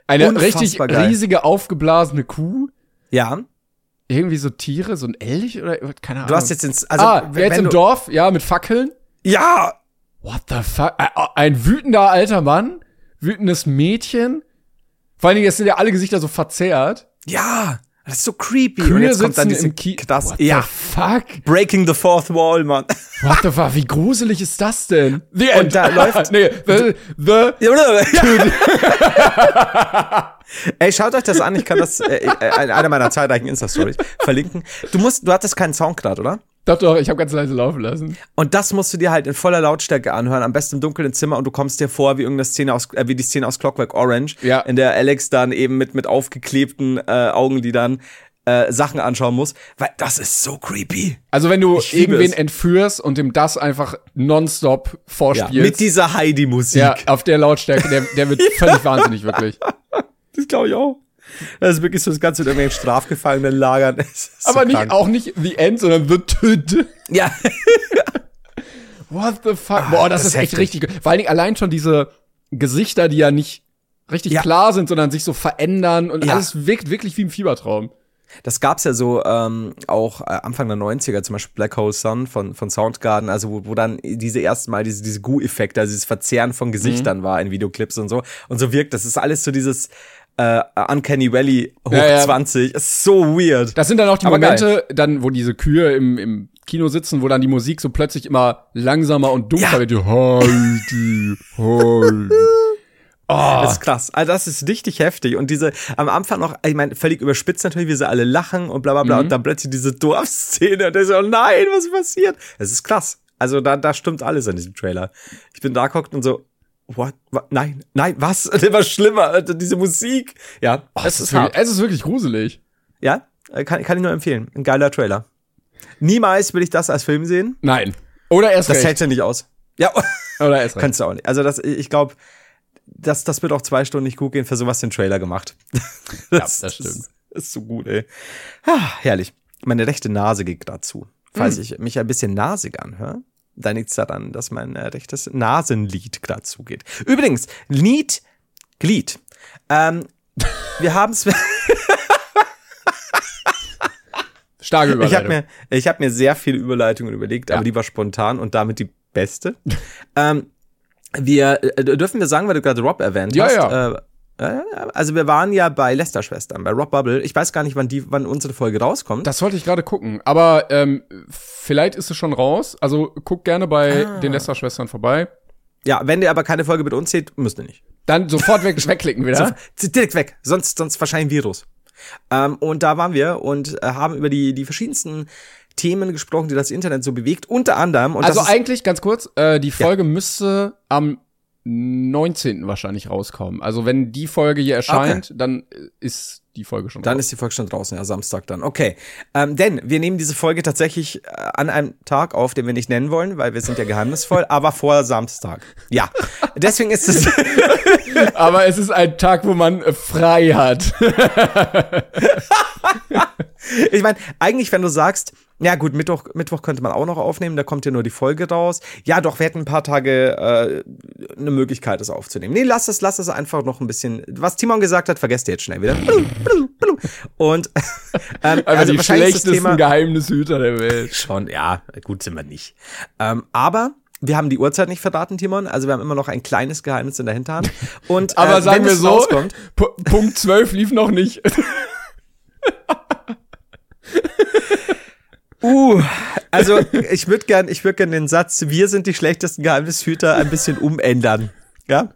[SPEAKER 1] Eine
[SPEAKER 2] Unfassbar
[SPEAKER 1] richtig
[SPEAKER 2] geil.
[SPEAKER 1] riesige, aufgeblasene Kuh.
[SPEAKER 2] Ja,
[SPEAKER 1] Irgendwie so Tiere, so ein Elch oder keine Ahnung.
[SPEAKER 2] du hast jetzt ins, also,
[SPEAKER 1] ah,
[SPEAKER 2] wenn
[SPEAKER 1] jetzt im Dorf, ja, mit Fackeln.
[SPEAKER 2] Ja,
[SPEAKER 1] What the fuck? Ä- Ein wütender alter Mann, wütendes Mädchen. Vor allen Dingen, jetzt sind ja alle Gesichter so verzerrt.
[SPEAKER 2] ja, das ist so creepy. und
[SPEAKER 1] Kühe
[SPEAKER 2] jetzt kommt dann diese Knast.
[SPEAKER 1] What
[SPEAKER 2] Ja,
[SPEAKER 1] the fuck?
[SPEAKER 2] Breaking the Fourth Wall, Mann.
[SPEAKER 1] What the fuck? Wie gruselig ist das denn? The
[SPEAKER 2] Und da <laughs> läuft-
[SPEAKER 1] nee, the, the <laughs>
[SPEAKER 2] Ey, schaut euch das an. Ich kann das äh, äh, einer meiner zahlreichen Insta-Stories verlinken. Du musst, du hattest keinen Soundcloud, oder?
[SPEAKER 1] Doch, doch, ich habe ganz leise laufen lassen.
[SPEAKER 2] Und das musst du dir halt in voller Lautstärke anhören, am besten im dunklen Zimmer und du kommst dir vor wie irgendeine Szene aus, äh, wie die Szene aus Clockwork Orange,
[SPEAKER 1] Ja.
[SPEAKER 2] in der Alex dann eben mit mit aufgeklebten äh, Augenlidern äh, Sachen anschauen muss, weil das ist so creepy.
[SPEAKER 1] Also wenn du irgendwen
[SPEAKER 2] es.
[SPEAKER 1] entführst und ihm das einfach nonstop
[SPEAKER 2] Ja,
[SPEAKER 1] vorspielst.
[SPEAKER 2] mit dieser Heidi-Musik.
[SPEAKER 1] ja, auf der Lautstärke, der, der wird <laughs> völlig wahnsinnig, wirklich.
[SPEAKER 2] Das glaube ich auch. Das ist wirklich so das Ganze mit irgendwelchen Strafgefangenen lagern. <laughs> Ist so
[SPEAKER 1] Aber nicht,
[SPEAKER 2] krank.
[SPEAKER 1] auch nicht The End, sondern The Tüd.
[SPEAKER 2] Ja. <laughs>
[SPEAKER 1] What the fuck? Boah, das,
[SPEAKER 2] das
[SPEAKER 1] ist echt
[SPEAKER 2] heftig.
[SPEAKER 1] richtig. Vor allen Dingen allein schon diese Gesichter, die ja nicht richtig
[SPEAKER 2] Ja.
[SPEAKER 1] klar sind, sondern sich so verändern und
[SPEAKER 2] Ja.
[SPEAKER 1] alles wirkt wirklich wie ein Fiebertraum.
[SPEAKER 2] Das gab's ja so ähm, auch äh, Anfang der 90er, zum Beispiel Black Hole Sun von, von Soundgarden, also wo, wo dann diese ersten Mal diese, diese Gu-Effekte, also dieses Verzehren von Gesichtern
[SPEAKER 1] Mhm.
[SPEAKER 2] war in Videoclips und so. Und so wirkt, das ist alles so dieses äh, Uncanny Valley hoch
[SPEAKER 1] Ja, ja.
[SPEAKER 2] 20. Ist so weird.
[SPEAKER 1] Das sind dann auch die
[SPEAKER 2] Aber
[SPEAKER 1] Momente, dann, wo diese Kühe im, im Kino sitzen, wo dann die Musik so plötzlich immer langsamer und dumpfer
[SPEAKER 2] Ja.
[SPEAKER 1] wird. Heidi, Heidi. <laughs>
[SPEAKER 2] Das ist krass. Also das ist richtig heftig. Und diese, am Anfang noch, ich meine, völlig überspitzt natürlich, wie sie alle lachen und bla bla
[SPEAKER 1] Mhm.
[SPEAKER 2] bla. Und dann plötzlich diese Dorfszene. Und der so, oh nein, was passiert? Das ist krass. Also da, da stimmt alles an diesem Trailer. Ich bin da geguckt und so, what, what nein, nein, was? <laughs> Und immer schlimmer, diese Musik. Ja,
[SPEAKER 1] Es ist, wirklich, es ist wirklich gruselig.
[SPEAKER 2] Ja, äh, kann, kann ich nur empfehlen. Ein geiler Trailer. Niemals will ich das als Film sehen.
[SPEAKER 1] Nein. Oder erst
[SPEAKER 2] Das
[SPEAKER 1] recht.
[SPEAKER 2] hält ja nicht aus. Ja,
[SPEAKER 1] Oder erst recht. <laughs>
[SPEAKER 2] kannst du auch nicht. Also das, ich glaube, das, das wird auch zwei Stunden nicht gut gehen. Für sowas den Trailer gemacht. <laughs>
[SPEAKER 1] das stimmt.
[SPEAKER 2] Ist, ist so gut, ey. Ah, herrlich. Meine rechte Nase geht dazu. Falls ich mich ein bisschen nasig anhöre, dann liegt es daran, dass mein äh, rechtes Nasenlied dazu geht. Übrigens, Lied, Glied. Ähm, wir haben es. <laughs>
[SPEAKER 1] Starke
[SPEAKER 2] Ich
[SPEAKER 1] Überleitung.
[SPEAKER 2] habe mir, ich hab mir sehr viele Überleitungen überlegt, aber
[SPEAKER 1] Ja.
[SPEAKER 2] die war spontan und damit die beste. <laughs> ähm, wir äh, dürfen wir sagen, weil du gerade Rob erwähnt
[SPEAKER 1] Ja,
[SPEAKER 2] hast.
[SPEAKER 1] ja.
[SPEAKER 2] Äh, also wir waren ja bei Lester Schwestern, bei Rob Bubble. Ich weiß gar nicht, wann die, wann unsere Folge rauskommt.
[SPEAKER 1] Das wollte ich gerade gucken. Aber ähm, vielleicht ist es schon raus. Also guck gerne bei
[SPEAKER 2] Ah.
[SPEAKER 1] den Lester-Schwestern vorbei.
[SPEAKER 2] ja, wenn ihr aber keine Folge mit uns seht, müsst ihr nicht.
[SPEAKER 1] Dann sofort weg, <laughs> wegklicken wieder.
[SPEAKER 2] So, direkt weg, sonst sonst wahrscheinlich ein Virus. Ähm, und da waren wir und äh, haben über die die verschiedensten Themen gesprochen, die das Internet so bewegt. Unter anderem und
[SPEAKER 1] also eigentlich, ganz kurz, äh, die Folge müsste am 19. wahrscheinlich rauskommen. Also wenn die Folge hier erscheint, dann äh, ist die Folge schon
[SPEAKER 2] Dann
[SPEAKER 1] raus.
[SPEAKER 2] ist die Folge schon draußen, ja, Samstag dann. Okay. Ähm, denn wir nehmen diese Folge tatsächlich äh, an einem Tag auf, den wir nicht nennen wollen, weil wir sind ja geheimnisvoll, <laughs> aber vor Samstag. Ja. Deswegen ist es. <laughs>
[SPEAKER 1] Aber es ist ein Tag, wo man äh, frei hat. <laughs>
[SPEAKER 2] ich meine, eigentlich, wenn du sagst, ja gut, Mittwoch, Mittwoch könnte man auch noch aufnehmen, da kommt ja nur die Folge raus. Ja, doch, wir hätten ein paar Tage äh, eine Möglichkeit, das aufzunehmen. Nee, lass es, lass es einfach noch ein bisschen. Was Timon gesagt hat, vergesst ihr jetzt schnell wieder. Und <laughs> ähm,
[SPEAKER 1] Aber
[SPEAKER 2] also
[SPEAKER 1] die schlechtesten
[SPEAKER 2] Thema.
[SPEAKER 1] Geheimnishüter der Welt.
[SPEAKER 2] Schon, ja, gut sind wir nicht. Ähm, aber wir haben die Uhrzeit nicht verraten, Timon. Also wir haben immer noch ein kleines Geheimnis in der Hinterhand. Und, <laughs>
[SPEAKER 1] Aber
[SPEAKER 2] äh,
[SPEAKER 1] sagen wir so, Punkt 12 lief noch nicht. <laughs>
[SPEAKER 2] uh, also ich würde gern, ich würde gern den Satz, wir sind die schlechtesten Geheimnishüter ein bisschen umändern. Ja?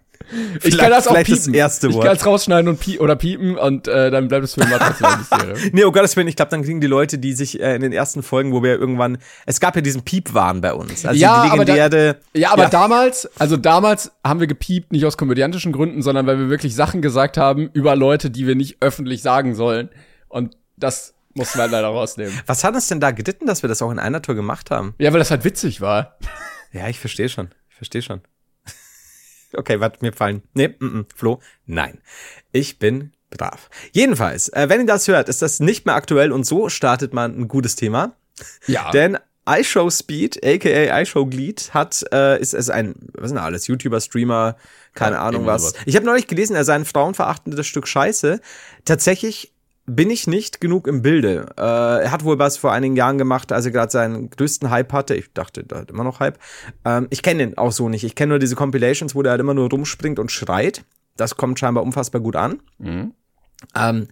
[SPEAKER 1] Ich kann das auch
[SPEAKER 2] vielleicht
[SPEAKER 1] piepen.
[SPEAKER 2] das erste
[SPEAKER 1] Ich
[SPEAKER 2] Wort.
[SPEAKER 1] kann es rausschneiden und pie oder piepen und äh, dann bleibt es für immer trotzdem ein Mysterium.
[SPEAKER 2] Nee, oh Gottes Willen, ich glaube, dann kriegen die Leute, die sich äh, in den ersten Folgen, wo wir irgendwann, es gab ja diesen Piepwahn bei uns. Also
[SPEAKER 1] Ja,
[SPEAKER 2] die
[SPEAKER 1] aber da-
[SPEAKER 2] legendäre,
[SPEAKER 1] Ja, aber
[SPEAKER 2] Ja.
[SPEAKER 1] damals, also damals haben wir gepiept, nicht aus komödiantischen Gründen, sondern weil wir wirklich Sachen gesagt haben über Leute, die wir nicht öffentlich sagen sollen. Und das wir halt leider rausnehmen.
[SPEAKER 2] was hat uns denn da geritten, dass wir das auch in einer Tour gemacht haben?
[SPEAKER 1] Ja, weil das halt witzig war.
[SPEAKER 2] Ja, ich verstehe schon. Ich verstehe schon. <laughs> okay, was mir fallen. Nee, mm, mm, Flo, nein. Ich bin brav. Jedenfalls, äh, wenn ihr das hört, ist das nicht mehr aktuell und so startet man ein gutes Thema.
[SPEAKER 1] Ja.
[SPEAKER 2] Denn iShow Speed, aka iShow Glied, hat, äh, ist, ist ein, was ist denn alles, YouTuber, Streamer, keine
[SPEAKER 1] Ja,
[SPEAKER 2] Ahnung was.
[SPEAKER 1] sowas.
[SPEAKER 2] Ich habe neulich gelesen, er sei ein frauenverachtendes Stück Scheiße. Tatsächlich bin ich nicht genug im Bilde. Äh, er hat wohl was vor einigen Jahren gemacht, als er gerade seinen größten Hype hatte. Ich dachte, da hat immer noch Hype. Ähm, ich kenne ihn auch so nicht. Ich kenne nur diese Compilations, wo der halt immer nur rumspringt und schreit. Das kommt scheinbar unfassbar gut an. Ähm,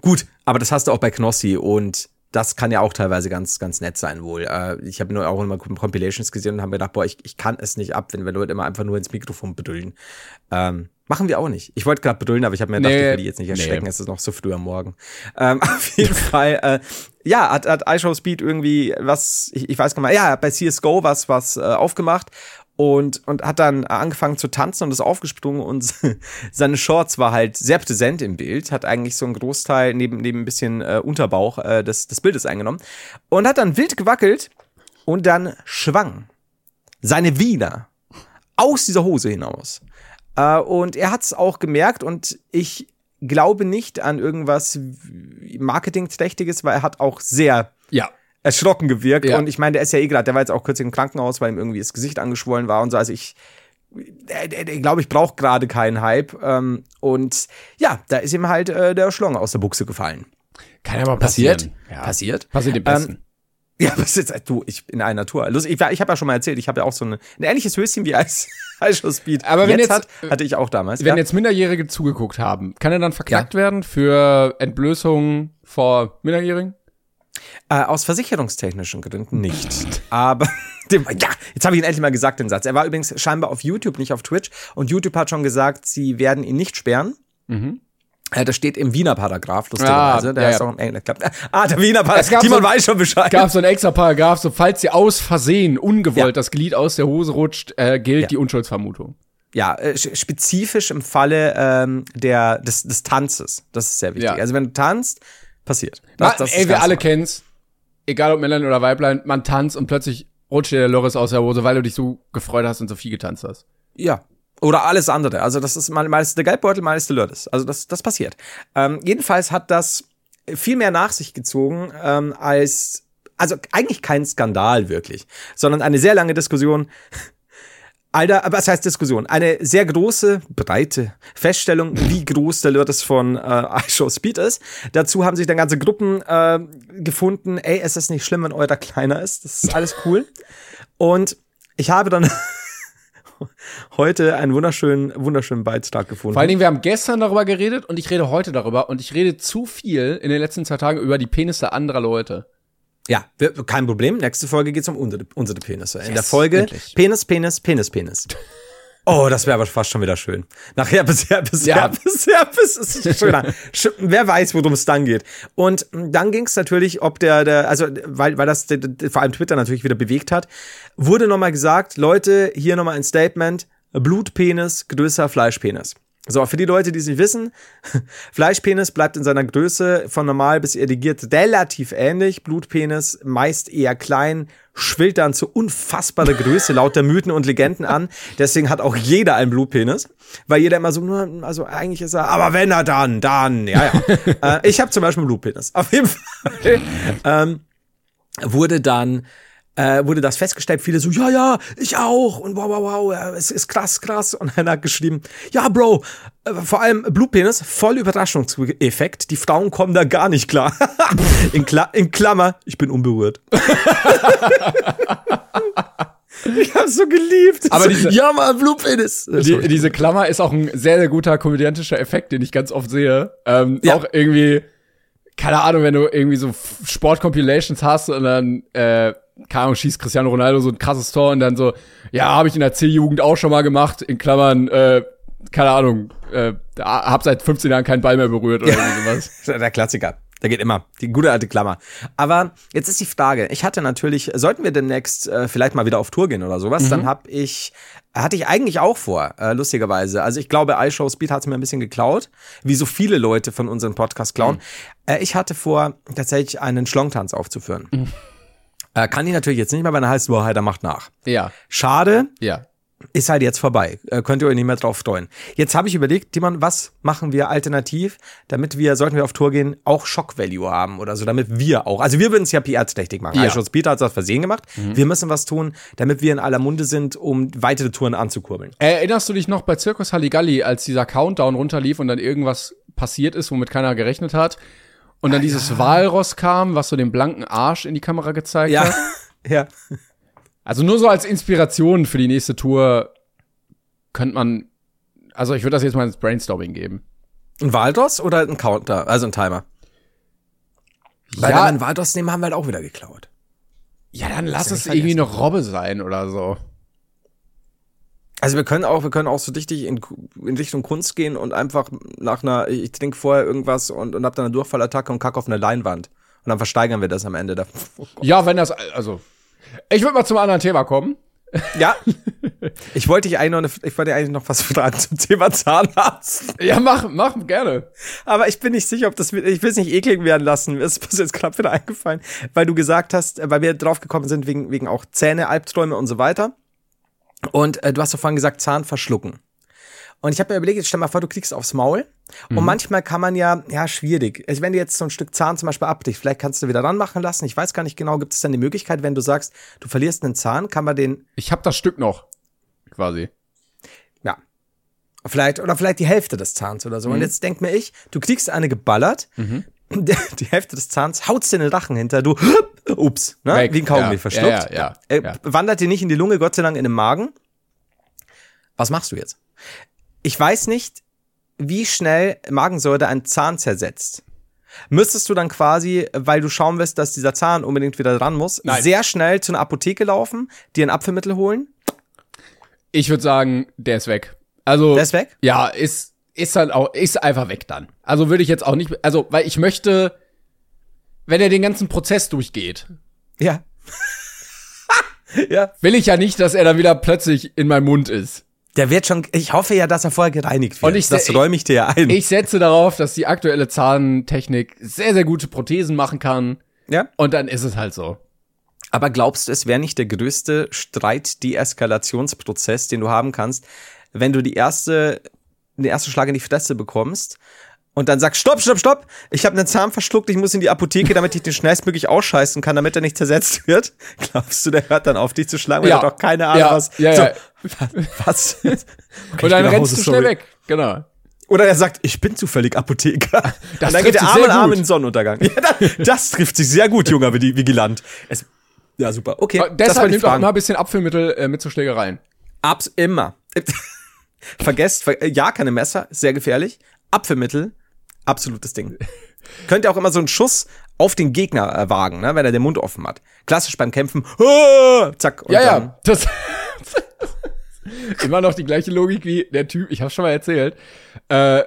[SPEAKER 2] gut, aber das hast du auch bei Knossi und das kann ja auch teilweise ganz, ganz nett sein wohl. Äh, ich habe nur auch immer Compilations gesehen und habe mir gedacht, boah, ich, ich kann es nicht ab, wenn wir Leute immer einfach nur ins Mikrofon bedüllen. Ähm, machen wir auch nicht. Ich wollte gerade bedüllen, aber ich habe mir gedacht,
[SPEAKER 1] Nee,
[SPEAKER 2] ich will die jetzt nicht erschrecken,
[SPEAKER 1] nee.
[SPEAKER 2] es ist noch so früh am Morgen. Ähm, <laughs> auf jeden Fall, äh, ja, hat, hat iShow Speed irgendwie was, ich, ich weiß gar nicht ja, bei CSGO was, was äh, aufgemacht und, und hat dann angefangen zu tanzen und ist aufgesprungen und <laughs> seine Shorts war halt sehr präsent im Bild, hat eigentlich so einen Großteil neben, neben ein bisschen äh, Unterbauch äh, des, des Bildes eingenommen und hat dann wild gewackelt und dann schwang seine Wiener aus dieser Hose hinaus. Äh, und er hat es auch gemerkt und ich glaube nicht an irgendwas Marketingträchtiges, weil er hat auch sehr
[SPEAKER 1] Ja.
[SPEAKER 2] erschrocken gewirkt.
[SPEAKER 1] Ja.
[SPEAKER 2] Und ich meine, der ist ja eh gerade, der war jetzt auch kürzlich im Krankenhaus, weil ihm irgendwie das Gesicht angeschwollen war und so. Also ich, der, der, der glaube ich, braucht gerade keinen Hype. Ähm, und ja, da ist ihm halt äh, der Schlong aus der Buchse gefallen.
[SPEAKER 1] Kann ja mal
[SPEAKER 2] Passiert?
[SPEAKER 1] passieren. Ja.
[SPEAKER 2] Passiert?
[SPEAKER 1] Passiert dem Besten.
[SPEAKER 2] Ähm, <laughs> Ja, was ist jetzt, du, ich in einer Tour. Lustig, ich, ich habe ja schon mal erzählt, ich habe ja auch so eine, ein ähnliches Höschen wie als Ice Speed.
[SPEAKER 1] Aber wenn
[SPEAKER 2] jetzt,
[SPEAKER 1] jetzt-
[SPEAKER 2] hat, hatte ich auch damals.
[SPEAKER 1] Wenn
[SPEAKER 2] ja.
[SPEAKER 1] jetzt Minderjährige zugeguckt haben, kann er dann verklagt werden für Entblößung vor Minderjährigen?
[SPEAKER 2] Äh, aus versicherungstechnischen Gründen nicht. Aber <laughs> dem, ja, jetzt habe ich ihn endlich mal gesagt, den Satz. Er war übrigens scheinbar auf YouTube, nicht auf Twitch. Und YouTube hat schon gesagt, sie werden ihn nicht sperren. Äh, das steht im Wiener Paragraph, lustigerweise.
[SPEAKER 1] Ah,
[SPEAKER 2] der
[SPEAKER 1] ja,
[SPEAKER 2] ist auch im Englisch. Ah, der Wiener Paragraph. Timon
[SPEAKER 1] so-
[SPEAKER 2] weiß schon Bescheid.
[SPEAKER 1] Gab so einen extra Paragraph, so falls sie aus Versehen ungewollt
[SPEAKER 2] Ja.
[SPEAKER 1] das Glied aus der Hose rutscht, äh, gilt
[SPEAKER 2] Ja.
[SPEAKER 1] die Unschuldsvermutung.
[SPEAKER 2] Ja, äh, sch- spezifisch im Falle ähm, der, des, des Tanzes. Das ist sehr wichtig. Also wenn du tanzt, passiert. Das, das ist
[SPEAKER 1] ey, wir alle
[SPEAKER 2] normal.
[SPEAKER 1] kennen's. Egal ob Männlein oder Weiblein, man tanzt und plötzlich rutscht dir der Loris aus der Hose, weil du dich so gefreut hast und so viel getanzt hast.
[SPEAKER 2] Ja. Oder alles andere. Also das ist mal, mal ist der Geldbeutel, mal ist der Lördes. Also das, das passiert. Ähm, jedenfalls hat das viel mehr nach sich gezogen ähm, als, also eigentlich kein Skandal wirklich, sondern eine sehr lange Diskussion. <laughs> Alter, aber was heißt Diskussion? Eine sehr große, breite Feststellung, wie groß der Lördes von äh, <laughs> iShow Speed ist. Dazu haben sich dann ganze Gruppen äh, gefunden, ey, es ist nicht schlimm, wenn eurer kleiner ist. Das ist alles cool. Und ich habe dann <laughs> heute einen wunderschönen, wunderschönen Beitrag gefunden.
[SPEAKER 1] Vor allen Dingen, wir haben gestern darüber geredet und ich rede heute darüber und ich rede zu viel in den letzten zwei Tagen über die Penisse anderer Leute.
[SPEAKER 2] ja, wir, kein Problem. Nächste Folge geht's um unsere, unsere Penisse. In der Folge
[SPEAKER 1] endlich.
[SPEAKER 2] Penis, Penis, Penis, Penis. Oh, das wäre aber fast schon wieder schön. Nachher <laughs> bis Herpes,
[SPEAKER 1] Ja.
[SPEAKER 2] Herpes, Herpes ist schöner. Sch- Wer weiß, worum es dann geht. Und dann ging es natürlich, ob der, der, also weil, weil das vor allem Twitter natürlich wieder bewegt hat, wurde nochmal gesagt, Leute, hier nochmal ein Statement, Blutpenis, größer Fleischpenis. So, für die Leute, die es nicht wissen, <laughs> Fleischpenis bleibt in seiner Größe von normal bis irrigiert relativ ähnlich. Blutpenis meist eher klein, schwillt dann zu unfassbarer <laughs> Größe laut der Mythen und Legenden an. Deswegen hat auch jeder einen Blutpenis, weil jeder immer so nur, also eigentlich ist er, aber wenn er dann, dann, ja, ja. <laughs> äh, ich habe zum Beispiel einen Blutpenis. Auf jeden Fall ähm, wurde dann äh, wurde das festgestellt, viele so, ja, ja, ich auch und wow, wow, wow, ja, es ist krass, krass und einer hat geschrieben, ja, Bro, äh, vor allem Blutpenis, voll Überraschungseffekt, die Frauen kommen da gar nicht klar. <laughs> in, Kla in Klammer, ich bin unberührt. <laughs> ich hab's so geliebt.
[SPEAKER 1] Aber
[SPEAKER 2] so,
[SPEAKER 1] diese-
[SPEAKER 2] ja, mal Blutpenis.
[SPEAKER 1] Die, diese Klammer ist auch ein sehr, sehr guter komödiantischer Effekt, den ich ganz oft sehe. Ähm,
[SPEAKER 2] Ja.
[SPEAKER 1] Auch irgendwie, keine Ahnung, wenn du irgendwie so Sport-Compilations hast und dann, äh, keine Ahnung, schießt Cristiano Ronaldo so ein krasses Tor und dann so, ja, habe ich in der C-Jugend auch schon mal gemacht, in Klammern, äh, keine Ahnung, äh, hab seit 15 Jahren keinen Ball mehr berührt oder irgendwie sowas. <laughs>
[SPEAKER 2] Der Klassiker. Der geht immer. Die gute alte Klammer. Aber jetzt ist die Frage. Ich hatte natürlich, sollten wir demnächst äh, vielleicht mal wieder auf Tour gehen oder sowas, dann hab ich, hatte ich eigentlich auch vor, äh, lustigerweise. Also ich glaube, iShow Speed hat es mir ein bisschen geklaut, wie so viele Leute von unserem Podcast klauen. Äh, ich hatte vor, tatsächlich einen Schlongtanz aufzuführen. Äh, kann ich natürlich jetzt nicht mehr, weil dann heißt, boah, der macht nach.
[SPEAKER 1] Ja,
[SPEAKER 2] Schade,
[SPEAKER 1] ja.
[SPEAKER 2] ist halt jetzt vorbei. Äh, könnt ihr euch nicht mehr drauf freuen. Jetzt habe ich überlegt, Timon, was machen wir alternativ, damit wir, sollten wir auf Tour gehen, auch Shock Value haben oder so, damit wir auch, also wir würden es ja PR-trächtig machen.
[SPEAKER 1] Ja.
[SPEAKER 2] Also Peter hat es aus Versehen gemacht. Wir müssen was tun, damit wir in aller Munde sind, um weitere Touren anzukurbeln.
[SPEAKER 1] Erinnerst du dich noch bei Zirkus Halligalli, als dieser Countdown runterlief und dann irgendwas passiert ist, womit keiner gerechnet hat? Und dann dieses Walross kam, was so den blanken Arsch in die Kamera gezeigt
[SPEAKER 2] Ja,
[SPEAKER 1] hat? <laughs>
[SPEAKER 2] ja.
[SPEAKER 1] Also nur so als Inspiration für die nächste Tour könnte man, also ich würde das jetzt mal ins Brainstorming geben.
[SPEAKER 2] Ein Waldos oder ein Counter, also ein Timer? Weil
[SPEAKER 1] Ja.
[SPEAKER 2] wenn wir einen Waldos nehmen, haben wir halt auch wieder geklaut.
[SPEAKER 1] Ja, dann lass
[SPEAKER 2] ja
[SPEAKER 1] es irgendwie noch Robbe sein oder so.
[SPEAKER 2] Also wir können auch, wir können auch so richtig in, in Richtung Kunst gehen und einfach nach einer, ich trinke vorher irgendwas und, und hab dann eine Durchfallattacke und kack auf eine Leinwand. Und dann versteigern wir das am Ende. Da,
[SPEAKER 1] Ja, wenn das, also, ich würde mal zum anderen Thema kommen.
[SPEAKER 2] Ja. <laughs> Ich wollte dich eigentlich noch, eine, ich wollte eigentlich noch was <laughs> fragen zum Thema Zahnarzt.
[SPEAKER 1] Ja, mach, mach gerne.
[SPEAKER 2] Aber ich bin nicht sicher, ob das, ich will es nicht eklig werden lassen. Mir ist jetzt gerade wieder eingefallen, weil du gesagt hast, weil wir drauf gekommen sind wegen, wegen auch Zähne, Albträume und so weiter. Und äh, du hast doch vorhin gesagt, Zahn verschlucken. Und ich habe mir überlegt, jetzt stell mal vor, du kriegst aufs Maul. Und manchmal kann man ja, ja, schwierig. Also wenn du jetzt so ein Stück Zahn zum Beispiel abbrichst, vielleicht kannst du wieder ranmachen lassen. Ich weiß gar nicht genau, gibt es dann die Möglichkeit, wenn du sagst, du verlierst einen Zahn, kann man den,
[SPEAKER 1] Ich habe das Stück noch, quasi.
[SPEAKER 2] ja, vielleicht, oder vielleicht die Hälfte des Zahns oder
[SPEAKER 1] Mhm.
[SPEAKER 2] so. Und jetzt denk mir ich, du kriegst eine geballert, <laughs> die Hälfte des Zahns haut's dir in den Rachen hinter, du, ups, ne?
[SPEAKER 1] Weg.
[SPEAKER 2] wie ein Kaugummi
[SPEAKER 1] Ja,
[SPEAKER 2] verschluckt.
[SPEAKER 1] ja, ja,
[SPEAKER 2] Äh,
[SPEAKER 1] ja.
[SPEAKER 2] Wandert dir nicht in die Lunge, Gott sei Dank in den Magen. Was machst du jetzt? Ich weiß nicht, wie schnell Magensäure einen Zahn zersetzt. Müsstest du dann quasi, weil du schauen willst, dass dieser Zahn unbedingt wieder dran muss,
[SPEAKER 1] Nein.
[SPEAKER 2] sehr schnell zu einer Apotheke laufen, dir ein Apfelmittel holen?
[SPEAKER 1] Ich würde sagen, der ist weg. Also
[SPEAKER 2] Der ist weg?
[SPEAKER 1] Ja, ist ist dann auch ist einfach weg dann. Also würde ich jetzt auch nicht, also weil ich möchte, wenn er den ganzen Prozess durchgeht,
[SPEAKER 2] Ja. <laughs> ja.
[SPEAKER 1] will ich ja nicht, dass er dann wieder plötzlich in meinem Mund ist.
[SPEAKER 2] Der wird schon, ich hoffe ja, dass er vorher gereinigt wird.
[SPEAKER 1] Und ich-
[SPEAKER 2] das räume ich dir ja ein.
[SPEAKER 1] Ich setze darauf, dass die aktuelle Zahntechnik sehr sehr gute Prothesen machen kann
[SPEAKER 2] ja.
[SPEAKER 1] und dann ist es halt so.
[SPEAKER 2] Aber glaubst du, es wäre nicht der größte Streit-Deeskalationsprozess, den du haben kannst, wenn du die erste, den ersten Schlag in die Fresse bekommst und dann sagst, stopp, stopp, stopp, ich habe einen Zahn verschluckt, ich muss in die Apotheke, damit ich den schnellstmöglich ausscheißen kann, damit er nicht zersetzt <laughs> wird? Glaubst du, der hört dann auf, dich zu schlagen, weil
[SPEAKER 1] Ja.
[SPEAKER 2] er hat doch keine Ahnung,
[SPEAKER 1] Ja,
[SPEAKER 2] was.
[SPEAKER 1] ja,
[SPEAKER 2] so,
[SPEAKER 1] ja.
[SPEAKER 2] Was? Okay, <laughs>
[SPEAKER 1] Und dann rennst
[SPEAKER 2] Hause,
[SPEAKER 1] du schnell
[SPEAKER 2] sorry.
[SPEAKER 1] weg. Genau.
[SPEAKER 2] Oder er sagt, ich bin zufällig Apotheker.
[SPEAKER 1] Das
[SPEAKER 2] und dann geht
[SPEAKER 1] trifft
[SPEAKER 2] der
[SPEAKER 1] sich
[SPEAKER 2] arme
[SPEAKER 1] sehr
[SPEAKER 2] Arm
[SPEAKER 1] gut.
[SPEAKER 2] in den Sonnenuntergang. <laughs> Ja, das, das trifft sich sehr gut, junger Vigi- Vigilant. Es, ja, super. Okay,
[SPEAKER 1] Aber Deshalb nimmt auch
[SPEAKER 2] Frage.
[SPEAKER 1] immer ein bisschen Apfelmittel äh, mit zu Schlägereien.
[SPEAKER 2] Abs immer. Vergesst, ver äh, ja, keine Messer, sehr gefährlich. Apfelmittel, absolutes Ding. Könnt ihr auch immer so einen Schuss auf den Gegner äh, wagen, ne, wenn er den Mund offen hat. Klassisch beim Kämpfen. Ah, zack. Und
[SPEAKER 1] Ja, ja. Das <laughs> immer noch die gleiche Logik wie der Typ, ich hab's schon mal erzählt, äh,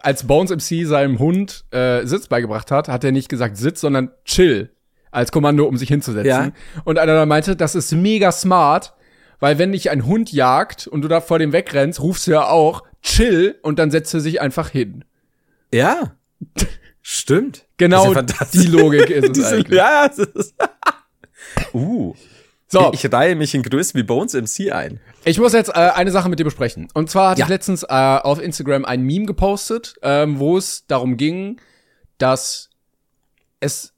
[SPEAKER 1] als Bones MC seinem Hund äh, Sitz beigebracht hat, hat er nicht gesagt Sitz, sondern Chill als Kommando, um sich hinzusetzen.
[SPEAKER 2] Ja.
[SPEAKER 1] Und einer dann meinte, das ist mega smart, weil wenn dich ein Hund jagt und du da vor dem wegrennst, rufst du ja auch Chill und dann setzt er sich einfach hin.
[SPEAKER 2] Ja. Stimmt. <laughs>
[SPEAKER 1] Genau
[SPEAKER 2] ja
[SPEAKER 1] die Logik ist <laughs> es
[SPEAKER 2] Diese,
[SPEAKER 1] eigentlich.
[SPEAKER 2] ja, ja. das ist- <laughs> uh.
[SPEAKER 1] So,
[SPEAKER 2] Ich reihe mich in Größen wie Bones MC ein.
[SPEAKER 1] Ich muss jetzt äh, eine Sache mit dir besprechen. Und zwar hatte
[SPEAKER 2] Ja.
[SPEAKER 1] ich letztens äh, auf Instagram ein Meme gepostet, ähm, wo es darum ging, dass es,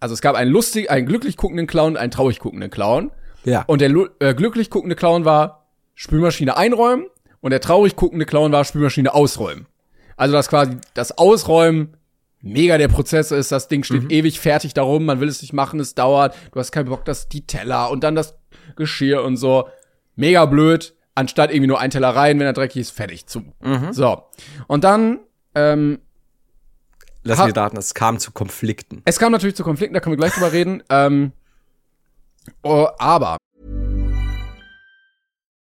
[SPEAKER 1] also es gab einen lustig, einen glücklich guckenden Clown, einen traurig guckenden Clown.
[SPEAKER 2] Ja.
[SPEAKER 1] Und der äh, glücklich guckende Clown war Spülmaschine einräumen und der traurig guckende Clown war Spülmaschine ausräumen. Also dass quasi das Ausräumen mega der Prozess ist, das Ding steht ewig fertig darum, man will es nicht machen, es dauert, du hast keinen Bock, dass die Teller und dann das Geschirr und so. Mega blöd, anstatt irgendwie nur ein Teller rein, wenn er dreckig ist, fertig zu. So. Und dann, ähm,
[SPEAKER 2] Lass mir raten, es kam zu Konflikten.
[SPEAKER 1] es kam natürlich zu Konflikten, da können wir gleich drüber reden. Ähm, oh, aber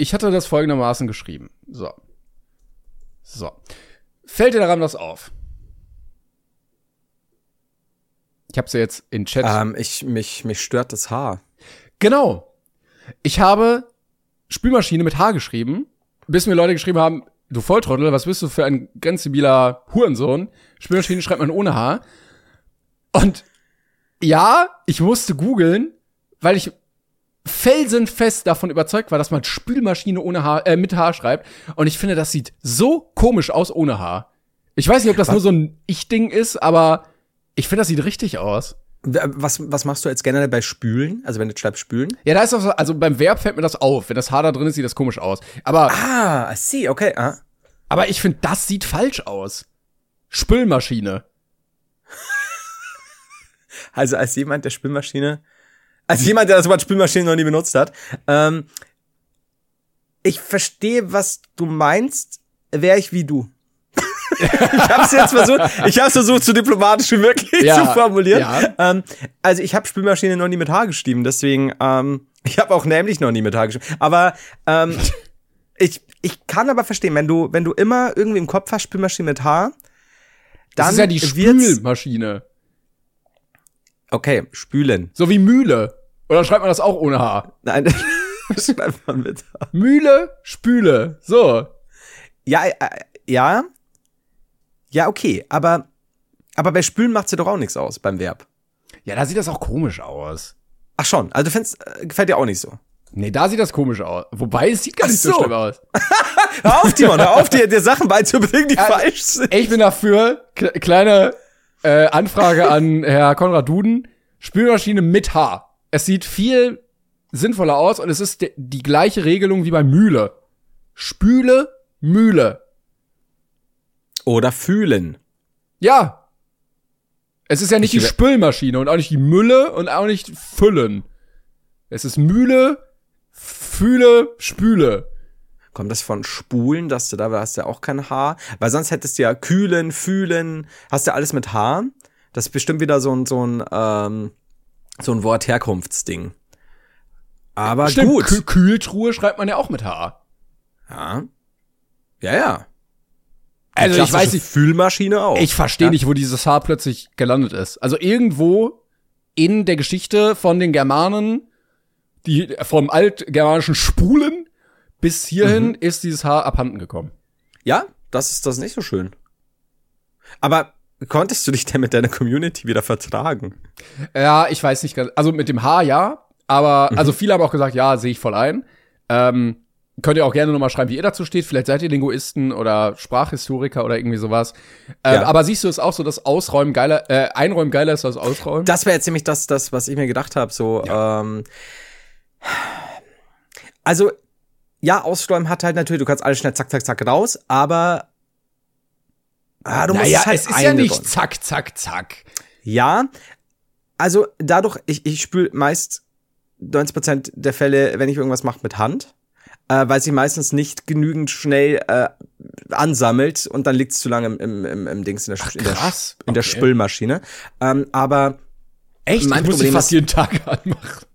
[SPEAKER 1] Ich hatte das folgendermaßen geschrieben. So. So. Fällt dir daran was auf? Ich habe ja jetzt in Chat.
[SPEAKER 2] Ähm, ich, mich, mich stört das Haar.
[SPEAKER 1] Genau. Ich habe Spülmaschine mit H geschrieben, bis mir Leute geschrieben haben, du Volltrottel, was bist du für ein grenzdebiler Hurensohn? Spülmaschine schreibt man ohne H. Und ja, ich musste googeln, weil ich felsenfest davon überzeugt war, dass man Spülmaschine ohne H, äh, mit H schreibt. Und ich finde, das sieht so komisch aus ohne H. Ich weiß nicht, ob das nur so ein Ich-Ding ist, aber ich finde, das sieht richtig aus.
[SPEAKER 2] Was, was machst du jetzt generell bei Spülen? Also wenn du schreibst Spülen?
[SPEAKER 1] Ja, da ist auch so, also beim Verb fällt mir das auf. Wenn das H da drin ist, sieht das komisch aus. Aber,
[SPEAKER 2] Ah, I see, okay. Ah.
[SPEAKER 1] aber ich finde, das sieht falsch aus. Spülmaschine. <laughs>
[SPEAKER 2] Also als jemand, der Spülmaschine Als jemand, der das Wort Spülmaschine noch nie benutzt hat. Ähm, ich verstehe, was du meinst, wäre ich wie du. <laughs> ich hab's jetzt versucht, ich hab's versucht, so diplomatisch wie möglich
[SPEAKER 1] Ja,
[SPEAKER 2] zu formulieren.
[SPEAKER 1] ja.
[SPEAKER 2] Ähm, also ich habe Spülmaschine noch nie mit H geschrieben, deswegen, ähm, ich habe auch nämlich noch nie mit H geschrieben. Aber ähm, ich, ich kann aber verstehen, wenn du, wenn du immer irgendwie im Kopf hast, Spülmaschine mit H, dann
[SPEAKER 1] Das ist ja die Spülmaschine.
[SPEAKER 2] Okay, spülen.
[SPEAKER 1] So wie Mühle. Oder schreibt man das auch ohne H?
[SPEAKER 2] Nein, <laughs> das schreibt man mit H.
[SPEAKER 1] Mühle, Spüle. So.
[SPEAKER 2] Ja, äh, ja. Ja, okay, aber, aber bei Spülen macht sie doch auch nichts aus beim Verb.
[SPEAKER 1] Ja, da sieht das auch komisch aus.
[SPEAKER 2] Ach schon, also du findest, äh, gefällt dir auch nicht so.
[SPEAKER 1] Nee, da sieht das komisch aus. Wobei, es sieht gar
[SPEAKER 2] Ach
[SPEAKER 1] nicht so.
[SPEAKER 2] so.
[SPEAKER 1] schlimm aus. <laughs>
[SPEAKER 2] Hör auf, Timon, hör auf, dir, dir Sachen beizubringen, die falsch sind.
[SPEAKER 1] Ich bin dafür, kle- kleine äh, Anfrage an Herr Konrad Duden. Spülmaschine mit H. Es sieht viel sinnvoller aus und es ist die gleiche Regelung wie bei Mühle. Spüle, Mühle.
[SPEAKER 2] Oder fühlen.
[SPEAKER 1] Ja. Es ist ja nicht
[SPEAKER 2] Ich
[SPEAKER 1] die Spülmaschine und auch nicht die Mülle und auch nicht Füllen. Es ist Mühle, Fühle, Spüle.
[SPEAKER 2] Kommt das von Spulen, dass du da hast ja auch kein H? Weil sonst hättest du ja kühlen, fühlen, hast du alles mit H. Das ist bestimmt wieder so ein, so ein, ähm, so ein Wortherkunftsding. Aber
[SPEAKER 1] Stimmt,
[SPEAKER 2] gut.
[SPEAKER 1] Kü- Kühltruhe schreibt man ja auch mit H.
[SPEAKER 2] ja. Ja, ja. Die
[SPEAKER 1] Also ich weiß nicht,
[SPEAKER 2] Fühlmaschine auch.
[SPEAKER 1] Ich verstehe
[SPEAKER 2] Ja.
[SPEAKER 1] nicht, wo dieses Haar plötzlich gelandet ist. Also irgendwo in der Geschichte von den Germanen, die vom altgermanischen Spulen bis hierhin
[SPEAKER 2] Mhm.
[SPEAKER 1] ist dieses Haar abhanden gekommen.
[SPEAKER 2] Ja, das ist das nicht so schön. Aber konntest du dich denn mit deiner Community wieder vertragen?
[SPEAKER 1] Ja, ich weiß nicht ganz. Also mit dem Haar ja, aber
[SPEAKER 2] Mhm.
[SPEAKER 1] also viele haben auch gesagt, ja, sehe ich voll ein. Ähm, könnt ihr auch gerne nochmal schreiben, wie ihr dazu steht. Vielleicht seid ihr Linguisten oder Sprachhistoriker oder irgendwie sowas. Ähm,
[SPEAKER 2] Ja.
[SPEAKER 1] Aber siehst du es auch so, dass Ausräumen geiler, äh, Einräumen geiler ist als Ausräumen?
[SPEAKER 2] Das wäre jetzt nämlich das, das, was ich mir gedacht habe. So, ähm, also ja, Ausräumen hat halt natürlich, du kannst alles schnell zack, zack, zack raus, aber ah, du musst
[SPEAKER 1] naja,
[SPEAKER 2] es halt
[SPEAKER 1] es ist ja nicht zack, zack, zack.
[SPEAKER 2] Ja, also dadurch, ich, ich spüle meist 90% der Fälle, wenn ich irgendwas mache, mit Hand, äh, weil sie meistens nicht genügend schnell äh, ansammelt und dann liegt es zu lange im, im, im, im Dings in der,
[SPEAKER 1] Ach,
[SPEAKER 2] in der, in der. Spülmaschine. Ähm, aber
[SPEAKER 1] Echt?
[SPEAKER 2] Mein
[SPEAKER 1] ich muss
[SPEAKER 2] Problem
[SPEAKER 1] fast
[SPEAKER 2] ist-
[SPEAKER 1] jeden Tag <laughs> anmachen.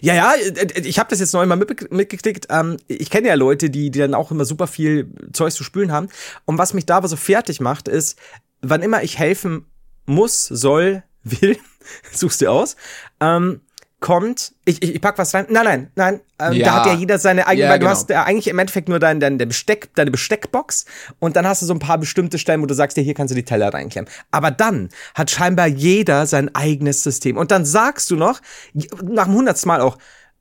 [SPEAKER 2] Ja, ja, äh, ich habe das jetzt neu mal mitgekriegt. Ähm, ich kenne ja Leute, die, die dann auch immer super viel Zeug zu spülen haben. Und was mich da aber so fertig macht, ist, wann immer ich helfen muss, soll, will, <laughs> suchst du aus, ähm, kommt, ich, ich, ich pack was rein. Nein, nein, nein. Ähm,
[SPEAKER 1] Ja.
[SPEAKER 2] Da hat ja jeder seine eigene,
[SPEAKER 1] Ja,
[SPEAKER 2] weil du
[SPEAKER 1] genau.
[SPEAKER 2] hast ja eigentlich im Endeffekt nur dein, dein, dein Besteck, deine Besteckbox und dann hast du so ein paar bestimmte Stellen, wo du sagst, ja, hier kannst du die Teller reinklemmen. Aber dann hat scheinbar jeder sein eigenes System. Und dann sagst du noch, nach dem hundertsten Mal auch,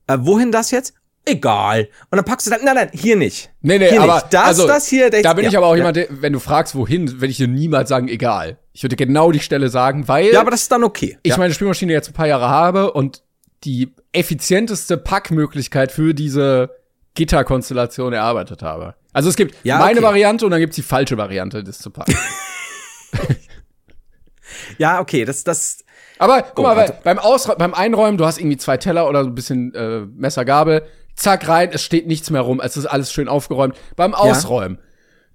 [SPEAKER 2] äh, wohin das jetzt? Egal. Und dann packst du dann, nein, nein, hier nicht.
[SPEAKER 1] Nee, nee,
[SPEAKER 2] hier
[SPEAKER 1] aber
[SPEAKER 2] nicht. das,
[SPEAKER 1] also,
[SPEAKER 2] das hier, das,
[SPEAKER 1] da bin
[SPEAKER 2] ja,
[SPEAKER 1] ich aber auch
[SPEAKER 2] ja.
[SPEAKER 1] jemand, der, wenn du fragst, wohin, würde ich dir niemals sagen, egal. Ich würde genau die Stelle sagen, weil
[SPEAKER 2] Ja, aber das ist dann okay.
[SPEAKER 1] ich
[SPEAKER 2] ja.
[SPEAKER 1] meine Spielmaschine jetzt ein paar Jahre habe und die effizienteste Packmöglichkeit für diese Gitterkonstellation erarbeitet habe. Also es gibt
[SPEAKER 2] Ja,
[SPEAKER 1] meine
[SPEAKER 2] okay.
[SPEAKER 1] Variante und dann gibt's die falsche Variante, das zu packen. <laughs> <laughs>
[SPEAKER 2] ja, okay, das, das,
[SPEAKER 1] Aber guck
[SPEAKER 2] Oh,
[SPEAKER 1] mal,
[SPEAKER 2] warte.
[SPEAKER 1] beim, beim Einräumen, du hast irgendwie zwei Teller oder so ein bisschen äh, Messer, Gabel, zack rein, es steht nichts mehr rum, es ist alles schön aufgeräumt. Beim Ausräumen,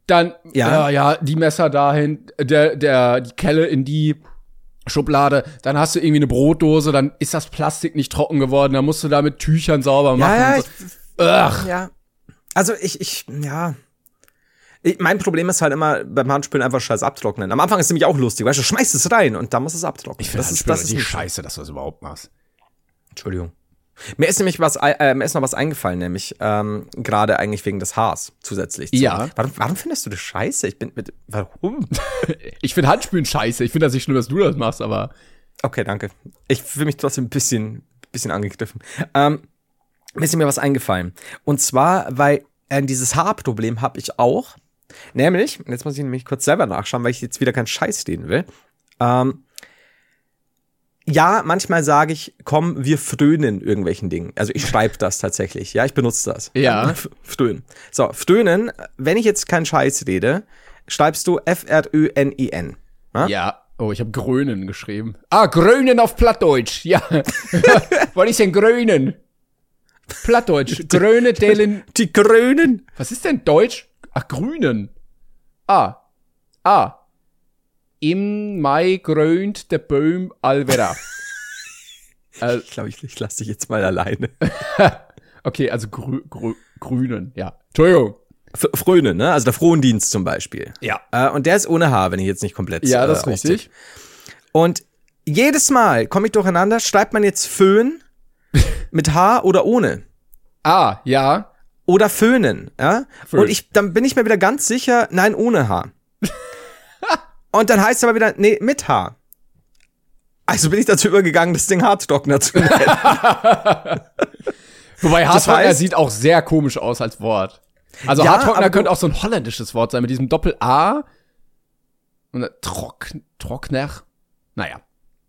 [SPEAKER 1] dann,
[SPEAKER 2] Ja.
[SPEAKER 1] ja, ja, die Messer dahin, der, der, die Kelle in die Schublade, dann hast du irgendwie eine Brotdose, dann ist das Plastik nicht trocken geworden, dann musst du da mit Tüchern sauber machen.
[SPEAKER 2] ja, ja, ich,
[SPEAKER 1] so. Ugh.
[SPEAKER 2] ja. Also ich, ich, ja. Ich, mein Problem ist halt immer beim Handspülen einfach scheiß abtrocknen. Am Anfang ist es nämlich auch lustig, weißt du, schmeißt es rein und dann muss es abtrocknen.
[SPEAKER 1] Ich finde
[SPEAKER 2] das ist, das ist
[SPEAKER 1] Scheiße, dass du das überhaupt machst.
[SPEAKER 2] Entschuldigung. Mir ist nämlich was, äh, mir ist noch was eingefallen, nämlich ähm, gerade eigentlich wegen des Haars zusätzlich. zu-
[SPEAKER 1] Ja.
[SPEAKER 2] Warum, warum findest du das scheiße? Ich bin mit, warum? <laughs>
[SPEAKER 1] Ich finde Handspülen scheiße. Ich finde das nicht schlimm, dass du das machst, aber
[SPEAKER 2] Okay, danke. Ich fühle mich trotzdem ein bisschen, bisschen angegriffen. Ähm, mir ist mir was eingefallen. Und zwar, weil äh, dieses Haarproblem habe ich auch. Nämlich, jetzt muss ich nämlich kurz selber nachschauen, weil ich jetzt wieder keinen Scheiß reden will. Ähm, ja, manchmal sage ich, komm, wir frönen irgendwelchen Dingen. Also ich schreibe das tatsächlich. Ja, ich benutze das.
[SPEAKER 1] Ja. <laughs>
[SPEAKER 2] Frönen. So, frönen, wenn ich jetzt keinen Scheiß rede, schreibst du F-R-Ö-N-I-N. Ja?
[SPEAKER 1] ja. Oh, ich habe Grönen geschrieben. Ah, Grönen auf Plattdeutsch. Ja. <laughs> Was ist denn Grönen? Plattdeutsch. Gröne delen.
[SPEAKER 2] Die Grünen.
[SPEAKER 1] Was ist denn Deutsch? Ach, Grünen. Ah. Ah. Im Mai grönt der Baum allwera. <laughs> äh,
[SPEAKER 2] Ich glaube, ich, ich lasse dich jetzt mal alleine. <laughs>
[SPEAKER 1] okay, also grü grü Grünen, ja. Entschuldigung.
[SPEAKER 2] F Fröne, ne? Also der Frohendienst zum Beispiel.
[SPEAKER 1] Ja.
[SPEAKER 2] Äh, und der ist ohne H, wenn ich jetzt nicht komplett.
[SPEAKER 1] Ja, das ist
[SPEAKER 2] äh,
[SPEAKER 1] richtig.
[SPEAKER 2] austippe. Und jedes Mal komme ich durcheinander, schreibt man jetzt Föhn <laughs> mit H oder ohne?
[SPEAKER 1] Ah, ja.
[SPEAKER 2] Oder Föhnen, ja?
[SPEAKER 1] Föhn.
[SPEAKER 2] Und ich, dann bin ich mir wieder ganz sicher, nein, ohne H. Und dann heißt es aber wieder, nee, mit H. Also bin ich dazu übergegangen, das Ding Hartstockner zu nennen. <laughs>
[SPEAKER 1] Wobei
[SPEAKER 2] Das
[SPEAKER 1] Harttrockner
[SPEAKER 2] heißt-
[SPEAKER 1] sieht auch sehr komisch aus als Wort. Also
[SPEAKER 2] Ja, du-
[SPEAKER 1] könnte auch so ein holländisches Wort sein mit diesem Doppel-A. Und Trock, Trockner. Naja.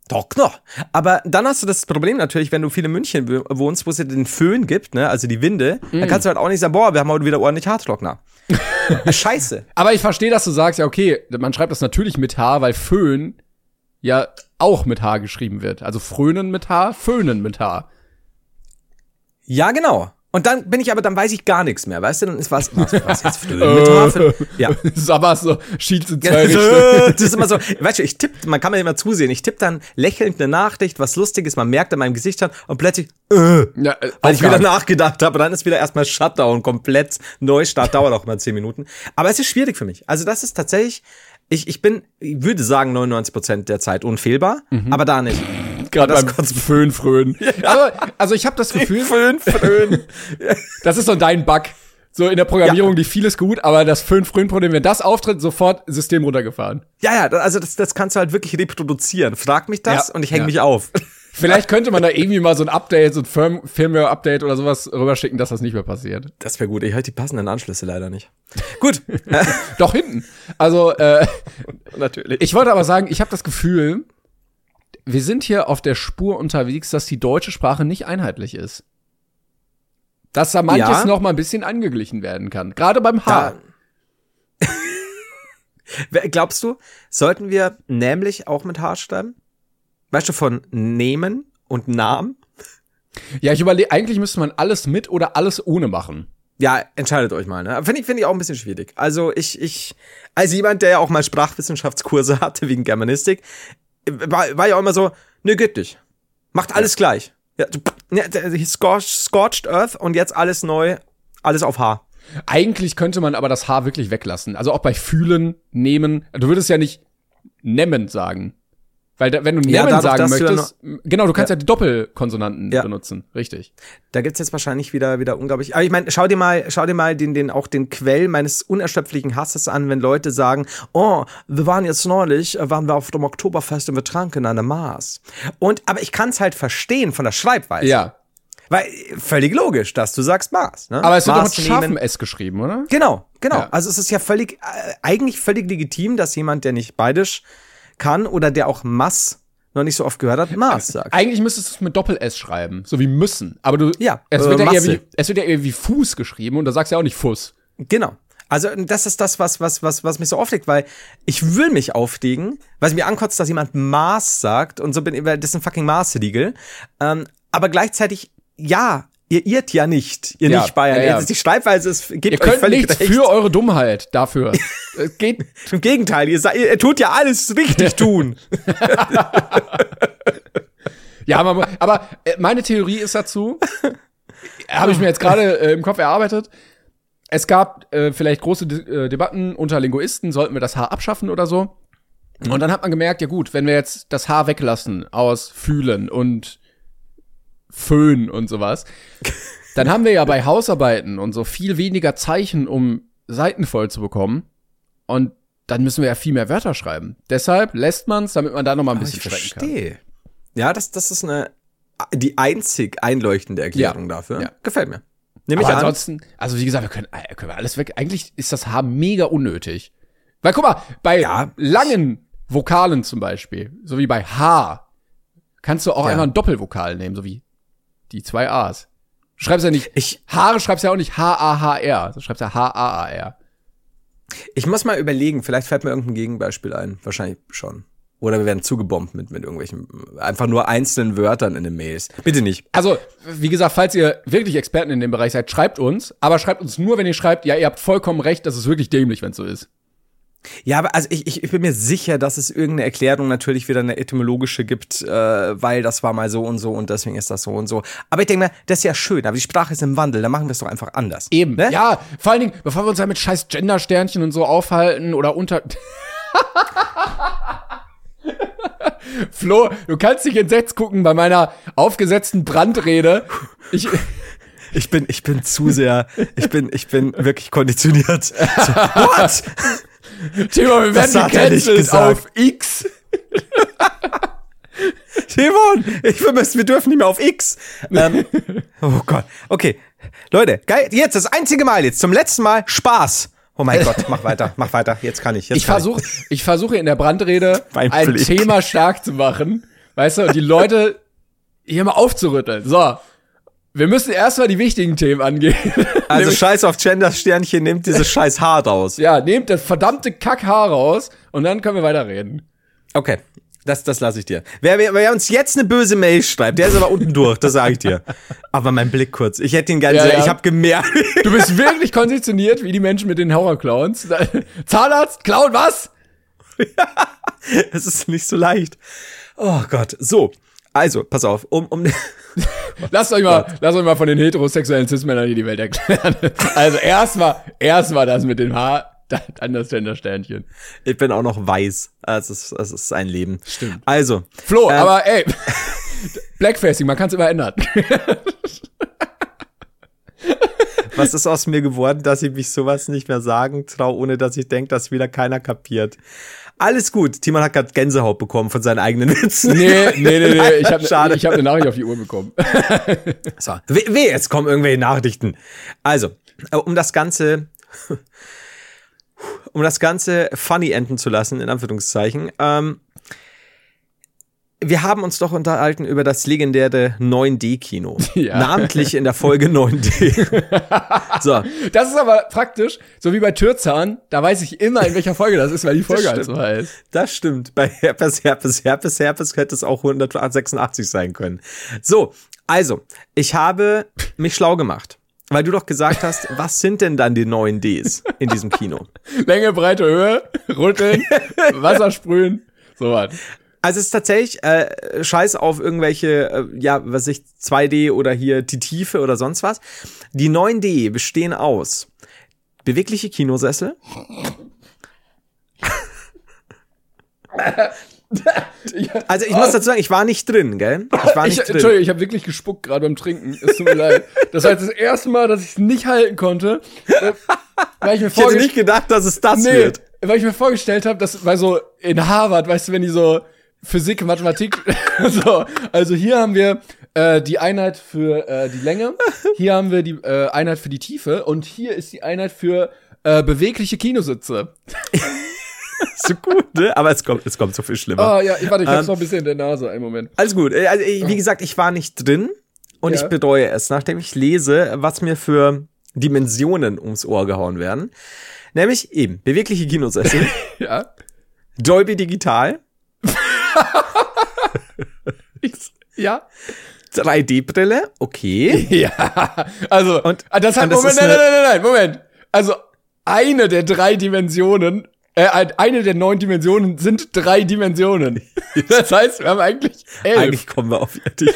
[SPEAKER 2] Trockner. Aber dann hast du das Problem natürlich, wenn du viel in München wo- wohnst, wo es ja den Föhn gibt, ne, also die Winde,
[SPEAKER 1] Mm.
[SPEAKER 2] dann kannst du halt auch nicht sagen, boah, wir haben heute wieder ordentlich Harttrockner. Scheiße.
[SPEAKER 1] Aber ich verstehe, dass du sagst, ja, okay, man schreibt das natürlich mit H, weil Föhn ja auch mit H geschrieben wird. Also Frönen mit H, Föhnen mit H.
[SPEAKER 2] Ja, genau. Und dann bin ich aber, dann weiß ich gar nichts mehr, weißt du? Dann ist was, <laughs> was, was jetzt Föhn mit H? Föhn- Ja.
[SPEAKER 1] Das ist aber so, schielt in zwei <laughs>
[SPEAKER 2] das
[SPEAKER 1] Richtungen.
[SPEAKER 2] ist immer so, weißt du, ich tippe, man kann mir immer zusehen, ich tippe dann lächelnd eine Nachricht, was Lustiges, man merkt an meinem Gesicht an und plötzlich, äh,
[SPEAKER 1] Ja, äh,
[SPEAKER 2] weil ich wieder nachgedacht habe, dann ist wieder erstmal Shutdown, komplett Neustart, dauert auch mal zehn Minuten. Aber es ist schwierig für mich. Also das ist tatsächlich, ich, ich bin, ich würde sagen 99 Prozent der Zeit unfehlbar, aber da nicht.
[SPEAKER 1] Gerade beim
[SPEAKER 2] kurz-
[SPEAKER 1] Föhn, Fröhn. <laughs> Aber, also ich habe das Gefühl,
[SPEAKER 2] Föhn, Föhn. <laughs>
[SPEAKER 1] das ist so dein Bug. So in der Programmierung, die vieles gut, aber das Föhn-Fröhn-Problem, wenn das auftritt, sofort System runtergefahren.
[SPEAKER 2] Ja, ja, also das, das kannst du halt wirklich reproduzieren. Frag mich das
[SPEAKER 1] Ja,
[SPEAKER 2] und ich hänge
[SPEAKER 1] ja.
[SPEAKER 2] mich auf. <laughs>
[SPEAKER 1] Vielleicht könnte man da irgendwie mal so ein Update, so ein Firm Firmware-Update oder sowas rüberschicken, dass das nicht mehr passiert.
[SPEAKER 2] Das wäre gut. Ich halte die passenden Anschlüsse leider nicht. Gut,
[SPEAKER 1] Doch hinten. Also, äh,
[SPEAKER 2] natürlich.
[SPEAKER 1] ich wollte aber sagen, ich habe das Gefühl, wir sind hier auf der Spur unterwegs, dass die deutsche Sprache nicht einheitlich ist. Dass da manches
[SPEAKER 2] Ja.
[SPEAKER 1] noch mal ein bisschen angeglichen werden kann. Gerade beim H.
[SPEAKER 2] Da- <laughs> Wer- Glaubst du, sollten wir nämlich auch mit H schreiben? Weißt du, von nehmen und Namen?
[SPEAKER 1] Ja, ich überlege, eigentlich müsste man alles mit oder alles ohne machen.
[SPEAKER 2] Ja, entscheidet euch mal. Ne? Finde ich, finde ich auch ein bisschen schwierig. Also ich, ich, als jemand, der ja auch mal Sprachwissenschaftskurse <laughs> hatte wegen Germanistik, war, war ja auch immer so, nö, geht nicht. Macht alles gleich. Ja, ne, scorched, scorched Earth und jetzt alles neu, alles auf H.
[SPEAKER 1] Eigentlich könnte man aber das H wirklich weglassen. Also auch bei fühlen, nehmen. Du würdest ja nicht nemmen sagen. Weil da, wenn du
[SPEAKER 2] Ja,
[SPEAKER 1] nemmen
[SPEAKER 2] dadurch,
[SPEAKER 1] sagen
[SPEAKER 2] dass du ja
[SPEAKER 1] möchtest, genau, du kannst ja, die Doppelkonsonanten
[SPEAKER 2] Ja.
[SPEAKER 1] benutzen. Richtig.
[SPEAKER 2] Da gibt's jetzt wahrscheinlich wieder, wieder unglaublich. Aber ich meine, schau dir mal, schau dir mal den, den, auch den Quell meines unerschöpflichen Hasses an, wenn Leute sagen, oh, wir waren jetzt neulich, äh, waren wir auf dem Oktoberfest und wir tranken eine Maß. Und, aber ich kann's halt verstehen von der Schreibweise.
[SPEAKER 1] Ja.
[SPEAKER 2] Weil, völlig logisch, dass du sagst Maß, ne?
[SPEAKER 1] Aber es wird doch mit
[SPEAKER 2] Maß
[SPEAKER 1] scharfem. S geschrieben, oder?
[SPEAKER 2] Genau, genau.
[SPEAKER 1] Ja.
[SPEAKER 2] Also es ist ja völlig, äh, eigentlich völlig legitim, dass jemand, der nicht beidisch kann oder der auch Mass noch nicht so oft gehört hat, Maß sagt.
[SPEAKER 1] Eigentlich müsstest du es mit Doppel-S schreiben, so wie müssen. Aber du,
[SPEAKER 2] Ja,
[SPEAKER 1] es
[SPEAKER 2] äh,
[SPEAKER 1] wird ja, eher wie, es wird ja eher wie Fuß geschrieben und da sagst du ja auch nicht Fuß.
[SPEAKER 2] Genau. Also das ist das, was, was, was, was mich so aufregt, weil ich will mich aufregen, weil es mir ankotzt, dass jemand Maß sagt und so bin ich, weil das ist ein fucking Maßriegel. Ähm, aber gleichzeitig, ja, ihr irrt ja nicht, ihr
[SPEAKER 1] Ja,
[SPEAKER 2] nicht Bayern.
[SPEAKER 1] ja, ja.
[SPEAKER 2] Die Schreibweise ist, gibt
[SPEAKER 1] Ihr
[SPEAKER 2] euch
[SPEAKER 1] könnt
[SPEAKER 2] völlig
[SPEAKER 1] nichts
[SPEAKER 2] recht.
[SPEAKER 1] für eure Dummheit dafür. es <laughs> geht,
[SPEAKER 2] Im Gegenteil, ihr, ihr, tut ja alles richtig <laughs> tun.
[SPEAKER 1] ja, man, aber äh, meine Theorie ist dazu, habe ich mir jetzt gerade äh, im Kopf erarbeitet. Es gab äh, vielleicht große De äh, Debatten unter Linguisten, sollten wir das H abschaffen oder so. Und dann hat man gemerkt, ja gut, wenn wir jetzt das H weglassen aus fühlen und Föhn und sowas, dann haben wir ja bei Hausarbeiten und so viel weniger Zeichen, um Seiten voll zu bekommen. Und dann müssen wir ja viel mehr Wörter schreiben. Deshalb lässt man es, damit man da noch mal ein bisschen
[SPEAKER 2] ich
[SPEAKER 1] strecken kann.
[SPEAKER 2] verstehe. Ja, das, das ist eine, die einzig einleuchtende Erklärung
[SPEAKER 1] Ja.
[SPEAKER 2] dafür.
[SPEAKER 1] Ja.
[SPEAKER 2] Gefällt mir. Nehme ich
[SPEAKER 1] Aber
[SPEAKER 2] an.
[SPEAKER 1] ansonsten, also wie gesagt, wir können, äh, können wir alles weg. Eigentlich ist das H mega unnötig. Weil guck mal, bei
[SPEAKER 2] Ja.
[SPEAKER 1] langen Vokalen zum Beispiel, so wie bei H, kannst du auch
[SPEAKER 2] Ja.
[SPEAKER 1] einfach ein Doppelvokal nehmen, so wie die zwei A's. Schreibst ja nicht,
[SPEAKER 2] Ich-
[SPEAKER 1] Haare schreibst ja auch nicht H-A-H-R, du schreibst ja H-A-A-R.
[SPEAKER 2] Ich muss mal überlegen, vielleicht fällt mir irgendein Gegenbeispiel ein. Wahrscheinlich schon. Oder wir werden zugebombt mit, mit irgendwelchen, einfach nur einzelnen Wörtern in den Mails. Bitte nicht.
[SPEAKER 1] Also, wie gesagt, falls ihr wirklich Experten in dem Bereich seid, schreibt uns. Aber schreibt uns nur, wenn ihr schreibt, ja, ihr habt vollkommen recht, das ist wirklich dämlich, wenn es so ist.
[SPEAKER 2] Ja, aber also ich, ich, ich bin mir sicher, dass es irgendeine Erklärung natürlich wieder eine etymologische gibt, äh, weil das war mal so und so und deswegen ist das so und so. Aber ich denke mir, das ist ja schön, aber die Sprache ist im Wandel, dann machen wir es doch einfach anders.
[SPEAKER 1] Eben.
[SPEAKER 2] Ne?
[SPEAKER 1] Ja, vor allen Dingen, bevor wir uns da mit scheiß Gender-Sternchen und so aufhalten oder unter. <laughs> Flo, du kannst dich entsetzt gucken bei meiner aufgesetzten Brandrede. Ich,
[SPEAKER 2] Ich bin, ich bin zu sehr, ich bin, ich bin wirklich konditioniert. What?
[SPEAKER 1] Thema, wir
[SPEAKER 2] Das
[SPEAKER 1] werden
[SPEAKER 2] er
[SPEAKER 1] gecancelt auf X. <laughs>
[SPEAKER 2] Timon, ich vermisse, wir dürfen nicht mehr auf X. Ähm, oh Gott. Okay. Leute, geil. Jetzt das einzige Mal, jetzt zum letzten Mal Spaß. Oh mein Gott, mach weiter, mach weiter. Jetzt kann ich. Jetzt
[SPEAKER 1] Ich versuche, ich versuche in der Brandrede <laughs>
[SPEAKER 2] Mein
[SPEAKER 1] ein
[SPEAKER 2] Blick.
[SPEAKER 1] Thema stark zu machen, weißt du, und die Leute hier mal aufzurütteln. So. Wir müssen erstmal die wichtigen Themen angehen. <laughs>
[SPEAKER 2] Also
[SPEAKER 1] Nämlich-
[SPEAKER 2] scheiß auf Gender-Sternchen, nimmt dieses <laughs> scheiß Haar raus.
[SPEAKER 1] ja, nehmt das verdammte Kackhaar raus und dann können wir weiterreden.
[SPEAKER 2] Okay. Das, das lasse ich dir. Wer, wer, wer uns jetzt eine böse Mail schreibt, der ist aber unten durch, das sage ich dir. Aber mein Blick kurz. Ich hätte ihn gerne,
[SPEAKER 1] Ja, ja.
[SPEAKER 2] ich habe gemerkt. <laughs>
[SPEAKER 1] Du bist wirklich konditioniert wie die Menschen mit den Horror-Clowns. Zahnarzt, Clown, was?
[SPEAKER 2] Es ist nicht so leicht. Oh Gott. So. Also, pass auf, um, um, <laughs>
[SPEAKER 1] Lasst euch mal, lasst euch mal von den heterosexuellen Cis-Männern hier die Welt erklären. <laughs> Also erstmal, erstmal das mit dem Haar, dann dann das Gender-Sternchen.
[SPEAKER 2] ich bin auch noch weiß. Es ist, es ist ein Leben. Stimmt. Also,
[SPEAKER 1] Flo,
[SPEAKER 2] Ähm,
[SPEAKER 1] aber ey, <laughs> Blackfacing, man kann es immer ändern.
[SPEAKER 2] was ist aus mir geworden, dass ich mich sowas nicht mehr sagen traue, ohne dass ich denke, dass wieder keiner kapiert? Alles gut. Timon hat gerade Gänsehaut bekommen von seinen eigenen Witzen.
[SPEAKER 1] Nee, nee, nee, nee. Ich habe <laughs>
[SPEAKER 2] Schade.
[SPEAKER 1] ich hab eine Nachricht auf die Uhr bekommen. <laughs>
[SPEAKER 2] So, weh, weh, jetzt kommen irgendwelche Nachrichten. Also, äh, um das Ganze, <laughs> um das Ganze funny enden zu lassen, in Anführungszeichen, ähm, wir haben uns doch unterhalten über das legendäre 9D-Kino. <laughs>
[SPEAKER 1] Ja.
[SPEAKER 2] Namentlich in der Folge 9D. <laughs> so,
[SPEAKER 1] Das ist aber praktisch, so wie bei Türzahn, da weiß ich immer, in welcher Folge das ist, weil die <laughs> Folge halt so heißt.
[SPEAKER 2] das stimmt. Bei Herpes, Herpes, Herpes, Herpes hätte es auch 186 sein können. So, also, ich habe mich schlau gemacht. Weil du doch gesagt hast, was sind denn dann die neuen Ds in diesem Kino?
[SPEAKER 1] Länge, Breite, Höhe, rütteln, Wasser sprühen, sowas.
[SPEAKER 2] Also es ist tatsächlich äh, Scheiß auf irgendwelche, äh, ja, was ich, 2D oder hier die Tiefe oder sonst was. Die 9D bestehen aus bewegliche Kinosessel. <laughs> Also ich muss dazu sagen, ich war nicht drin, gell? Ich war
[SPEAKER 1] Ich,
[SPEAKER 2] nicht drin.
[SPEAKER 1] Entschuldigung, ich habe wirklich gespuckt gerade beim Trinken. Es tut mir leid. Das war jetzt das erste Mal, dass ich es nicht halten konnte. äh, Weil ich mir
[SPEAKER 2] Ich hätte
[SPEAKER 1] vorgestellt
[SPEAKER 2] nicht gedacht, dass es das
[SPEAKER 1] nee,
[SPEAKER 2] wird.
[SPEAKER 1] weil ich mir vorgestellt habe, dass weil so in Harvard, weißt du, wenn die so Physik, Mathematik, <laughs> so, also hier haben wir äh, die Einheit für äh, die Länge, hier haben wir die äh, Einheit für die Tiefe und hier ist die Einheit für äh, bewegliche Kinositze. <laughs>
[SPEAKER 2] So gut, ne? Aber es kommt, es kommt so viel schlimmer.
[SPEAKER 1] Oh ja, ich, warte, ich hab's
[SPEAKER 2] Ähm,
[SPEAKER 1] noch ein bisschen in der Nase, einen Moment.
[SPEAKER 2] Alles gut. Äh, Also, ich- wie gesagt, ich war nicht drin und
[SPEAKER 1] Ja.
[SPEAKER 2] ich bereue es, nachdem ich lese, was mir für Dimensionen ums Ohr gehauen werden. Nämlich eben bewegliche Kinosessel, <laughs>
[SPEAKER 1] Ja.
[SPEAKER 2] Dolby Digital, <laughs>
[SPEAKER 1] Ja.
[SPEAKER 2] 3D-Brille, okay. <laughs>
[SPEAKER 1] Ja. Also,
[SPEAKER 2] Und-
[SPEAKER 1] ah, das hat,
[SPEAKER 2] und das
[SPEAKER 1] Moment,
[SPEAKER 2] ist
[SPEAKER 1] nein, nein, nein, nein, Moment. Also, eine der drei Dimensionen, äh, eine der neun Dimensionen sind drei Dimensionen. <laughs> Das heißt, wir haben eigentlich elf.
[SPEAKER 2] Eigentlich kommen wir auf richtig.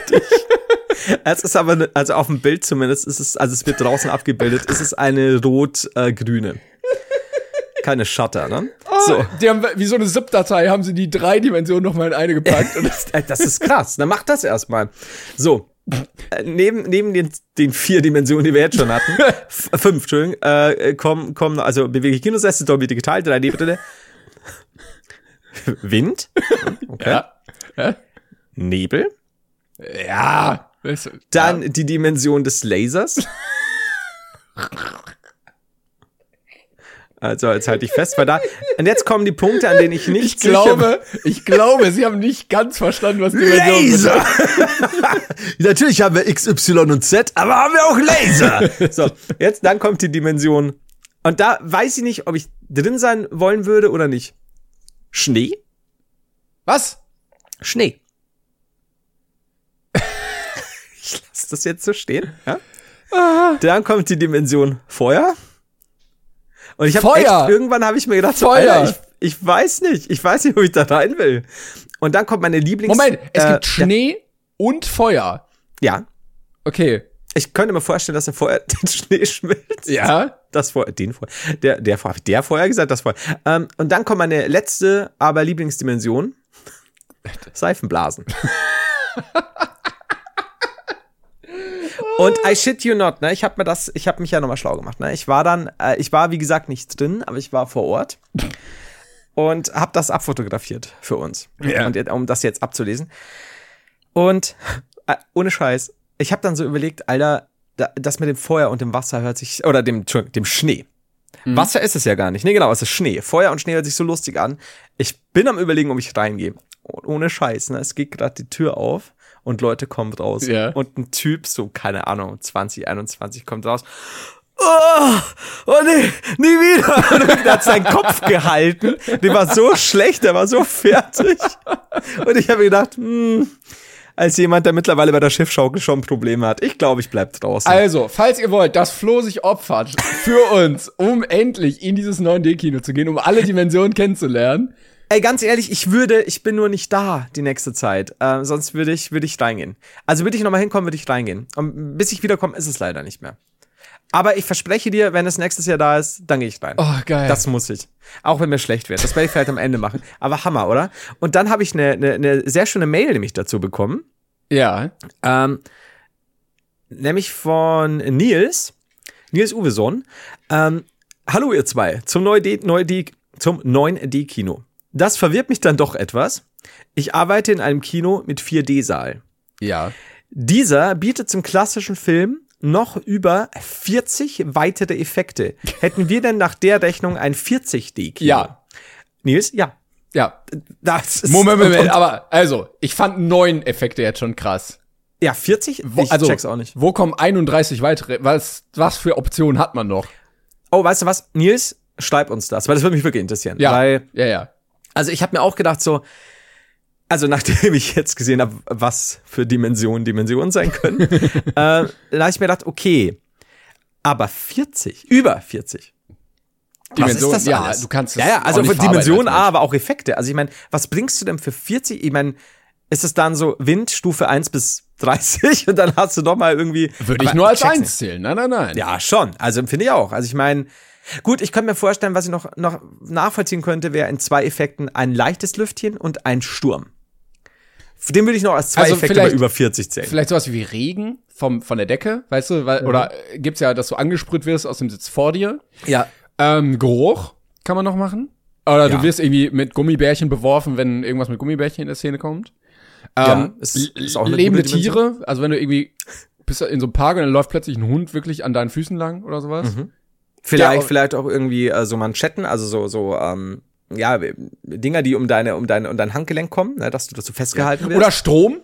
[SPEAKER 2] es ist aber, also auf dem Bild zumindest ist es, also es wird draußen abgebildet, ist es eine rot-grüne. Keine Shutter, ne? So.
[SPEAKER 1] Die haben, wie so eine ZIP-Datei haben sie die drei Dimensionen nochmal in eine gepackt. <laughs> Das,
[SPEAKER 2] Äh, Das ist krass. Dann mach das erstmal. So. Äh, neben, neben den, den vier Dimensionen, die wir jetzt schon hatten, <laughs> fünf, Entschuldigung, äh, kommen, kommen, also bewegliche Kinosessel, Dolby Digital, 3D-Brille, <laughs> Wind, okay.
[SPEAKER 1] ja. ja.
[SPEAKER 2] Nebel,
[SPEAKER 1] Ja.
[SPEAKER 2] Dann die Dimension des Lasers. Also, jetzt halte ich fest, weil da, und jetzt kommen die Punkte, an denen ich nicht
[SPEAKER 1] Ich glaube, ich glaube, sie haben nicht ganz verstanden, was Dimension
[SPEAKER 2] Laser! <laughs> Natürlich haben wir X, Y und Z, aber haben wir auch Laser! so, jetzt, dann kommt die Dimension. Und da weiß ich nicht, ob ich drin sein wollen würde oder nicht. Schnee?
[SPEAKER 1] Was?
[SPEAKER 2] Schnee. <laughs> ich lasse das jetzt so stehen. Ja? Dann kommt die Dimension Feuer. Und ich habe echt, irgendwann habe ich mir gedacht, so,
[SPEAKER 1] Feuer.
[SPEAKER 2] Alter, ich, ich weiß nicht, ich weiß nicht, ob ich da rein will. Und dann kommt meine Lieblings...
[SPEAKER 1] Moment, es
[SPEAKER 2] äh,
[SPEAKER 1] gibt Schnee und Feuer.
[SPEAKER 2] Ja,
[SPEAKER 1] Okay.
[SPEAKER 2] ich könnte mir vorstellen, dass der Feuer <laughs> den Schnee schmilzt.
[SPEAKER 1] Ja?
[SPEAKER 2] Das Feuer, den Feuer, der, der Feuer, der Feuer gesagt, das Feuer. Ähm, und dann kommt meine letzte, aber Lieblingsdimension. <laughs> Seifenblasen. <laughs> Und I shit you not, ne? Ich habe mir das, ich habe mich ja nochmal schlau gemacht, ne? Ich war dann, äh, ich war wie gesagt nicht drin, aber ich war vor Ort und habe das abfotografiert für uns,
[SPEAKER 1] Ja.
[SPEAKER 2] und, um das jetzt abzulesen. Und äh, ohne Scheiß, ich habe dann so überlegt, Alter, da, das mit dem Feuer und dem Wasser hört sich oder dem dem Schnee. Wasser ist es ja gar nicht. Nee, genau, es ist Schnee. Feuer und Schnee hört sich so lustig an. Ich bin am überlegen, ob ich reingehe. Oh- Ohne Scheiß, ne? Es geht gerade die Tür auf und Leute kommen raus.
[SPEAKER 1] Ja.
[SPEAKER 2] Und ein Typ, so, keine Ahnung, 20, 21, kommt raus. Oh, oh nee, nie wieder. <laughs> Und er hat seinen Kopf gehalten. Der war so schlecht, der war so fertig. Und ich habe gedacht, hm, als jemand, der mittlerweile bei der Schiffschaukel schon Probleme hat, ich glaube, ich bleib draußen.
[SPEAKER 1] Also, falls ihr wollt, dass Flo sich opfert für uns, um endlich in dieses 9D-Kino zu gehen, um alle Dimensionen kennenzulernen.
[SPEAKER 2] Ey, ganz ehrlich, ich würde, ich bin nur nicht da die nächste Zeit. Äh, sonst würde ich, würde ich reingehen. Also würde ich nochmal hinkommen, würde ich reingehen. Und bis ich wiederkomme, ist es leider nicht mehr. Aber ich verspreche dir, wenn es nächstes Jahr da ist, dann gehe ich rein.
[SPEAKER 1] Oh, geil.
[SPEAKER 2] Das muss ich. Auch wenn mir schlecht wird. Das werde ich vielleicht am Ende machen. Aber Hammer, oder? Und dann habe ich eine, eine, eine sehr schöne Mail nämlich dazu bekommen.
[SPEAKER 1] ja.
[SPEAKER 2] Ähm, nämlich von Nils, Nils Uweson. Ähm, Hallo ihr zwei, zum 9D, 9D, zum 9D-Kino. Das verwirrt mich dann doch etwas. Ich arbeite in einem Kino mit 4D-Saal.
[SPEAKER 1] Ja.
[SPEAKER 2] Dieser bietet zum klassischen Film noch über 40 weitere Effekte. Hätten wir denn nach der Rechnung ein 40D-Kino?
[SPEAKER 1] Ja.
[SPEAKER 2] Nils, ja.
[SPEAKER 1] Ja.
[SPEAKER 2] Das ist,
[SPEAKER 1] Moment, Moment,
[SPEAKER 2] und-
[SPEAKER 1] aber, also, ich fand neun Effekte jetzt schon krass.
[SPEAKER 2] Ja, 40?
[SPEAKER 1] Wo,
[SPEAKER 2] ich
[SPEAKER 1] also,
[SPEAKER 2] check's auch nicht.
[SPEAKER 1] wo kommen 31 weitere? Was, was für Optionen hat man noch?
[SPEAKER 2] Oh, weißt du was? Nils, schreib uns das, weil das würde mich wirklich interessieren.
[SPEAKER 1] Ja.
[SPEAKER 2] Weil,
[SPEAKER 1] ja, ja.
[SPEAKER 2] Also ich habe mir auch gedacht so, also nachdem <laughs> ich jetzt gesehen habe, was für Dimensionen Dimensionen sein können, <laughs> äh, da habe ich mir gedacht, okay, aber 40, über 40.
[SPEAKER 1] Dimension,
[SPEAKER 2] was ist das
[SPEAKER 1] ja,
[SPEAKER 2] alles?
[SPEAKER 1] du kannst es
[SPEAKER 2] Ja, ja, also
[SPEAKER 1] verarbeiten
[SPEAKER 2] A, aber auch Effekte. Also ich meine, was bringst du denn für 40? Ich meine, ist es dann so Wind, Stufe 1 bis 30 und dann hast du doch mal irgendwie.
[SPEAKER 1] Würde ich nur als
[SPEAKER 2] check's
[SPEAKER 1] eins zählen. Nein, nein, nein.
[SPEAKER 2] ja, schon. Also finde ich auch. Also ich meine, gut, ich könnte mir vorstellen, was ich noch, noch nachvollziehen könnte, wäre in zwei Effekten ein leichtes Lüftchen und ein Sturm. Den würde ich noch als zwei
[SPEAKER 1] Also
[SPEAKER 2] Effekte bei
[SPEAKER 1] vielleicht-
[SPEAKER 2] über 40 zählen.
[SPEAKER 1] Vielleicht sowas wie Regen vom, von der Decke, weißt du? Weil, Oder äh, gibt's ja, dass du angesprüht wirst aus dem Sitz vor dir.
[SPEAKER 2] Ja.
[SPEAKER 1] Ähm, Geruch kann man noch machen. Oder
[SPEAKER 2] Ja.
[SPEAKER 1] du wirst irgendwie mit Gummibärchen beworfen, wenn irgendwas mit Gummibärchen in der Szene kommt.
[SPEAKER 2] Ja,
[SPEAKER 1] Ähm,
[SPEAKER 2] ist- ist auch eine
[SPEAKER 1] lebende. Tiere, also wenn du irgendwie bist in so einem Park und dann läuft plötzlich ein Hund wirklich an deinen Füßen lang oder sowas.
[SPEAKER 2] Mhm. Vielleicht,
[SPEAKER 1] Ja,
[SPEAKER 2] vielleicht auch irgendwie äh, so Manschetten, also so, so, ähm, ja, Dinger, die um deine, um deine, um dein Handgelenk kommen, ne, dass du dazu festgehalten wirst.
[SPEAKER 1] Oder Strom.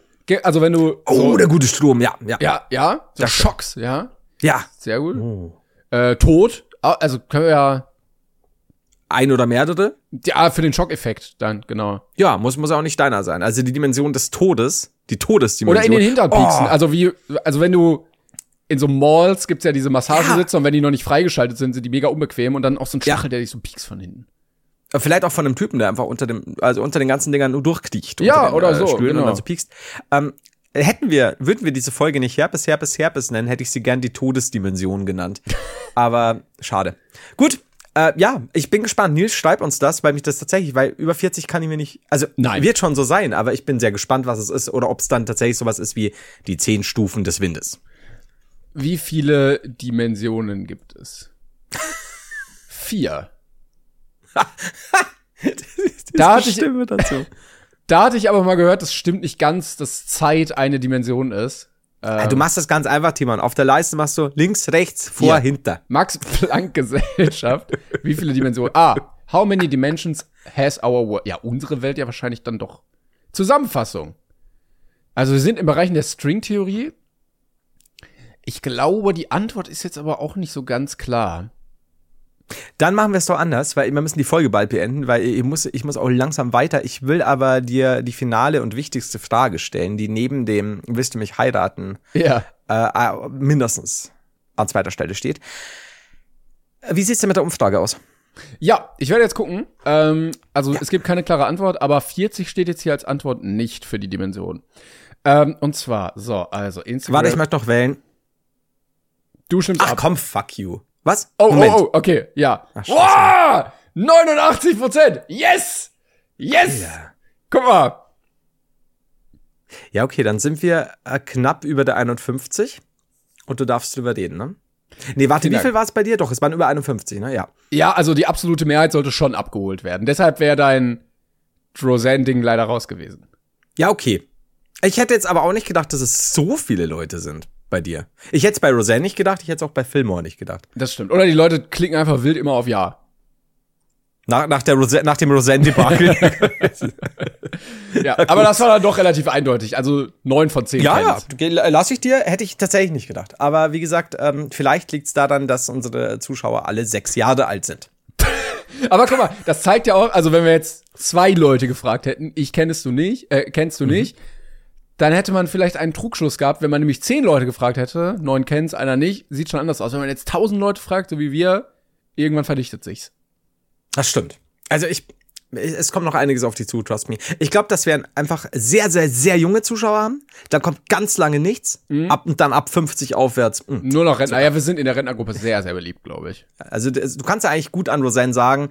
[SPEAKER 1] Also wenn du
[SPEAKER 2] oh,
[SPEAKER 1] so,
[SPEAKER 2] der gute Strom, ja, ja.
[SPEAKER 1] ja, ja, so
[SPEAKER 2] Das.
[SPEAKER 1] Schocks, ja,
[SPEAKER 2] Ja.
[SPEAKER 1] sehr gut.
[SPEAKER 2] Oh.
[SPEAKER 1] Äh, Tod, also können wir ja,
[SPEAKER 2] Ein oder mehrere.
[SPEAKER 1] ja, für den Schockeffekt dann, genau.
[SPEAKER 2] Ja, muss, muss auch nicht deiner sein. Also die Dimension des Todes, die Todesdimension.
[SPEAKER 1] Oder in den Hintern pieksen.
[SPEAKER 2] Oh.
[SPEAKER 1] Also wie, also wenn du in so Malls gibt's ja diese Massagesitze und wenn die noch nicht freigeschaltet sind, sind die mega unbequem und dann auch so ein
[SPEAKER 2] Ja.
[SPEAKER 1] Stachel, der dich so piekst von hinten.
[SPEAKER 2] Vielleicht auch von einem Typen, der einfach unter dem, also unter den ganzen Dingern nur durchkriecht.
[SPEAKER 1] Ja,
[SPEAKER 2] den,
[SPEAKER 1] oder so,
[SPEAKER 2] Stühlen
[SPEAKER 1] genau.
[SPEAKER 2] Und dann so piekst. Ähm, hätten wir, würden wir diese Folge nicht Herpes, Herpes, Herpes nennen, hätte ich sie gern die Todesdimension genannt. <laughs> Aber schade. Gut. Äh, ja, ich bin gespannt. Nils, schreib uns das, weil mich das tatsächlich, weil über 40 kann ich mir nicht, also
[SPEAKER 1] Nein.
[SPEAKER 2] wird schon so sein, aber ich bin sehr gespannt, was es ist oder ob es dann tatsächlich sowas ist wie die zehn Stufen des Windes.
[SPEAKER 1] Wie viele Dimensionen gibt es? <laughs> Vier. <laughs> Da hatte ich-
[SPEAKER 2] Stimme dazu.
[SPEAKER 1] Da hatte ich aber mal gehört, das stimmt nicht ganz, dass Zeit eine Dimension ist.
[SPEAKER 2] Ja, du machst das ganz einfach, Timon. Auf der Leiste machst du links, rechts, vor,
[SPEAKER 1] Ja.
[SPEAKER 2] hinter.
[SPEAKER 1] Max-Planck-Gesellschaft. Wie viele Dimensionen? Ah, how many dimensions has our world? Ja, unsere Welt ja wahrscheinlich dann doch. Zusammenfassung. Also wir sind im Bereich der Stringtheorie. Ich glaube, die Antwort ist jetzt aber auch nicht so ganz klar.
[SPEAKER 2] Dann machen wir es doch anders, weil wir müssen die Folge bald beenden, weil ich muss, ich muss auch langsam weiter. Ich will aber dir die finale und wichtigste Frage stellen, die neben dem Willst du mich heiraten
[SPEAKER 1] Ja.
[SPEAKER 2] äh, äh, mindestens an zweiter Stelle steht. Wie sieht's denn mit der Umfrage aus?
[SPEAKER 1] Ja, ich werde jetzt gucken. Ähm, also es gibt keine klare Antwort, aber 40 steht jetzt hier als Antwort nicht für die Dimension. Ähm, und zwar, so, also Instagram.
[SPEAKER 2] Warte, ich möchte noch wählen.
[SPEAKER 1] Du stimmst
[SPEAKER 2] Ach
[SPEAKER 1] ab.
[SPEAKER 2] komm, fuck you. Was?
[SPEAKER 1] Oh,
[SPEAKER 2] Moment.
[SPEAKER 1] oh, oh, okay, ja.
[SPEAKER 2] Ach,
[SPEAKER 1] wow! 89 Prozent! Yes! Yes!
[SPEAKER 2] Ja.
[SPEAKER 1] Guck mal.
[SPEAKER 2] Ja, okay, dann sind wir äh, knapp über der 51 und du darfst drüber reden, ne? Nee, warte,
[SPEAKER 1] Vielen
[SPEAKER 2] wie viel war es bei dir? Doch, es waren über 51, ne? Ja.
[SPEAKER 1] Ja, also die absolute Mehrheit sollte schon abgeholt werden. Deshalb wäre dein Roseanne-Ding leider raus gewesen.
[SPEAKER 2] Ja, okay. Ich hätte jetzt aber auch nicht gedacht, dass es so viele Leute sind bei dir. Ich hätte es bei Roseanne nicht gedacht, ich hätte es auch bei Fillmore nicht gedacht.
[SPEAKER 1] Das stimmt. Oder die Leute klicken einfach wild immer auf Ja.
[SPEAKER 2] Nach, nach, der Rose nach dem Roseanne-Debakel. <laughs>
[SPEAKER 1] Ja, aber das war dann doch relativ eindeutig. Also neun von zehn
[SPEAKER 2] ja, ja, lass ich dir, hätte ich tatsächlich nicht gedacht. Aber wie gesagt, ähm, vielleicht liegt es daran, dass unsere Zuschauer alle sechs Jahre alt sind. <laughs>
[SPEAKER 1] Aber guck mal, das zeigt ja auch, also wenn wir jetzt zwei Leute gefragt hätten, ich kennest du nicht, äh, kennst du
[SPEAKER 2] Mhm.
[SPEAKER 1] nicht, dann hätte man vielleicht einen Trugschluss gehabt, wenn man nämlich zehn Leute gefragt hätte, neun kennst, einer nicht, sieht schon anders aus. Wenn man jetzt tausend Leute fragt, so wie wir, irgendwann verdichtet sich's.
[SPEAKER 2] Das stimmt. Also ich, es kommt noch einiges auf die zu, trust me. Ich glaube, dass wir einfach sehr, sehr, sehr junge Zuschauer haben. Da kommt ganz lange nichts. Ab und dann ab 50 aufwärts. mm.
[SPEAKER 1] Nur noch Rentner. Ja, wir sind in der Rentnergruppe sehr, sehr beliebt, glaube ich.
[SPEAKER 2] Also das- du kannst ja eigentlich gut an Roseanne sagen,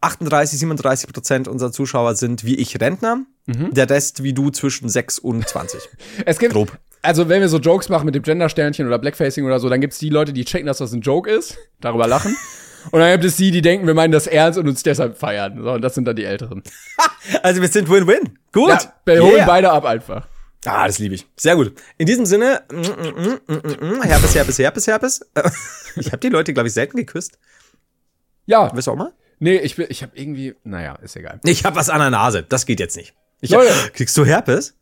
[SPEAKER 2] 38, 37 Prozent unserer Zuschauer sind wie ich Rentner. Der Rest wie du zwischen 6 und 20. <laughs>
[SPEAKER 1] Es gibt,
[SPEAKER 2] Grob.
[SPEAKER 1] also wenn wir so Jokes machen mit dem Gender-Sternchen oder Blackfacing oder so, dann gibt's die Leute, die checken, dass das ein Joke ist, darüber lachen. <laughs> Und dann gibt es die, die denken, wir meinen das ernst und uns deshalb feiern. So, und das sind dann die Älteren. <laughs>
[SPEAKER 2] Also wir sind Win-Win. Gut.
[SPEAKER 1] Ja, wir holen
[SPEAKER 2] Yeah.
[SPEAKER 1] beide ab einfach.
[SPEAKER 2] Ah, das liebe ich. Sehr gut. In diesem Sinne, mm, mm, mm, mm, mm, Herpes, Herpes, Herpes, Herpes. Ich habe die Leute, glaube ich, selten geküsst.
[SPEAKER 1] Ja,
[SPEAKER 2] Willst du auch mal?
[SPEAKER 1] nee, ich ich habe irgendwie, naja, ist egal.
[SPEAKER 2] Ich habe was an der Nase. Das geht jetzt nicht. Ich
[SPEAKER 1] Leute.
[SPEAKER 2] kriegst du Herpes?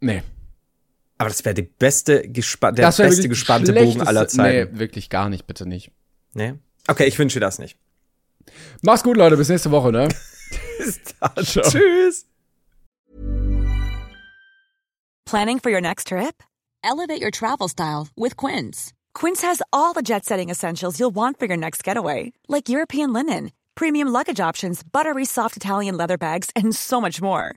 [SPEAKER 1] Nee.
[SPEAKER 2] Aber das wäre die beste gespa der
[SPEAKER 1] Das wär
[SPEAKER 2] beste gespannte Bogen aller Zeiten.
[SPEAKER 1] Nee, wirklich gar nicht, bitte nicht.
[SPEAKER 2] Nee. Okay, ich wünsche dir das nicht.
[SPEAKER 1] Mach's gut, Leute, bis nächste Woche, ne? <laughs> Ciao.
[SPEAKER 2] Tschüss.
[SPEAKER 3] Planning for your next trip? Elevate your travel style with Quince. Quince has all the jet setting essentials you'll want for your next getaway, like European linen, premium luggage options, buttery soft Italian leather bags, and so much more.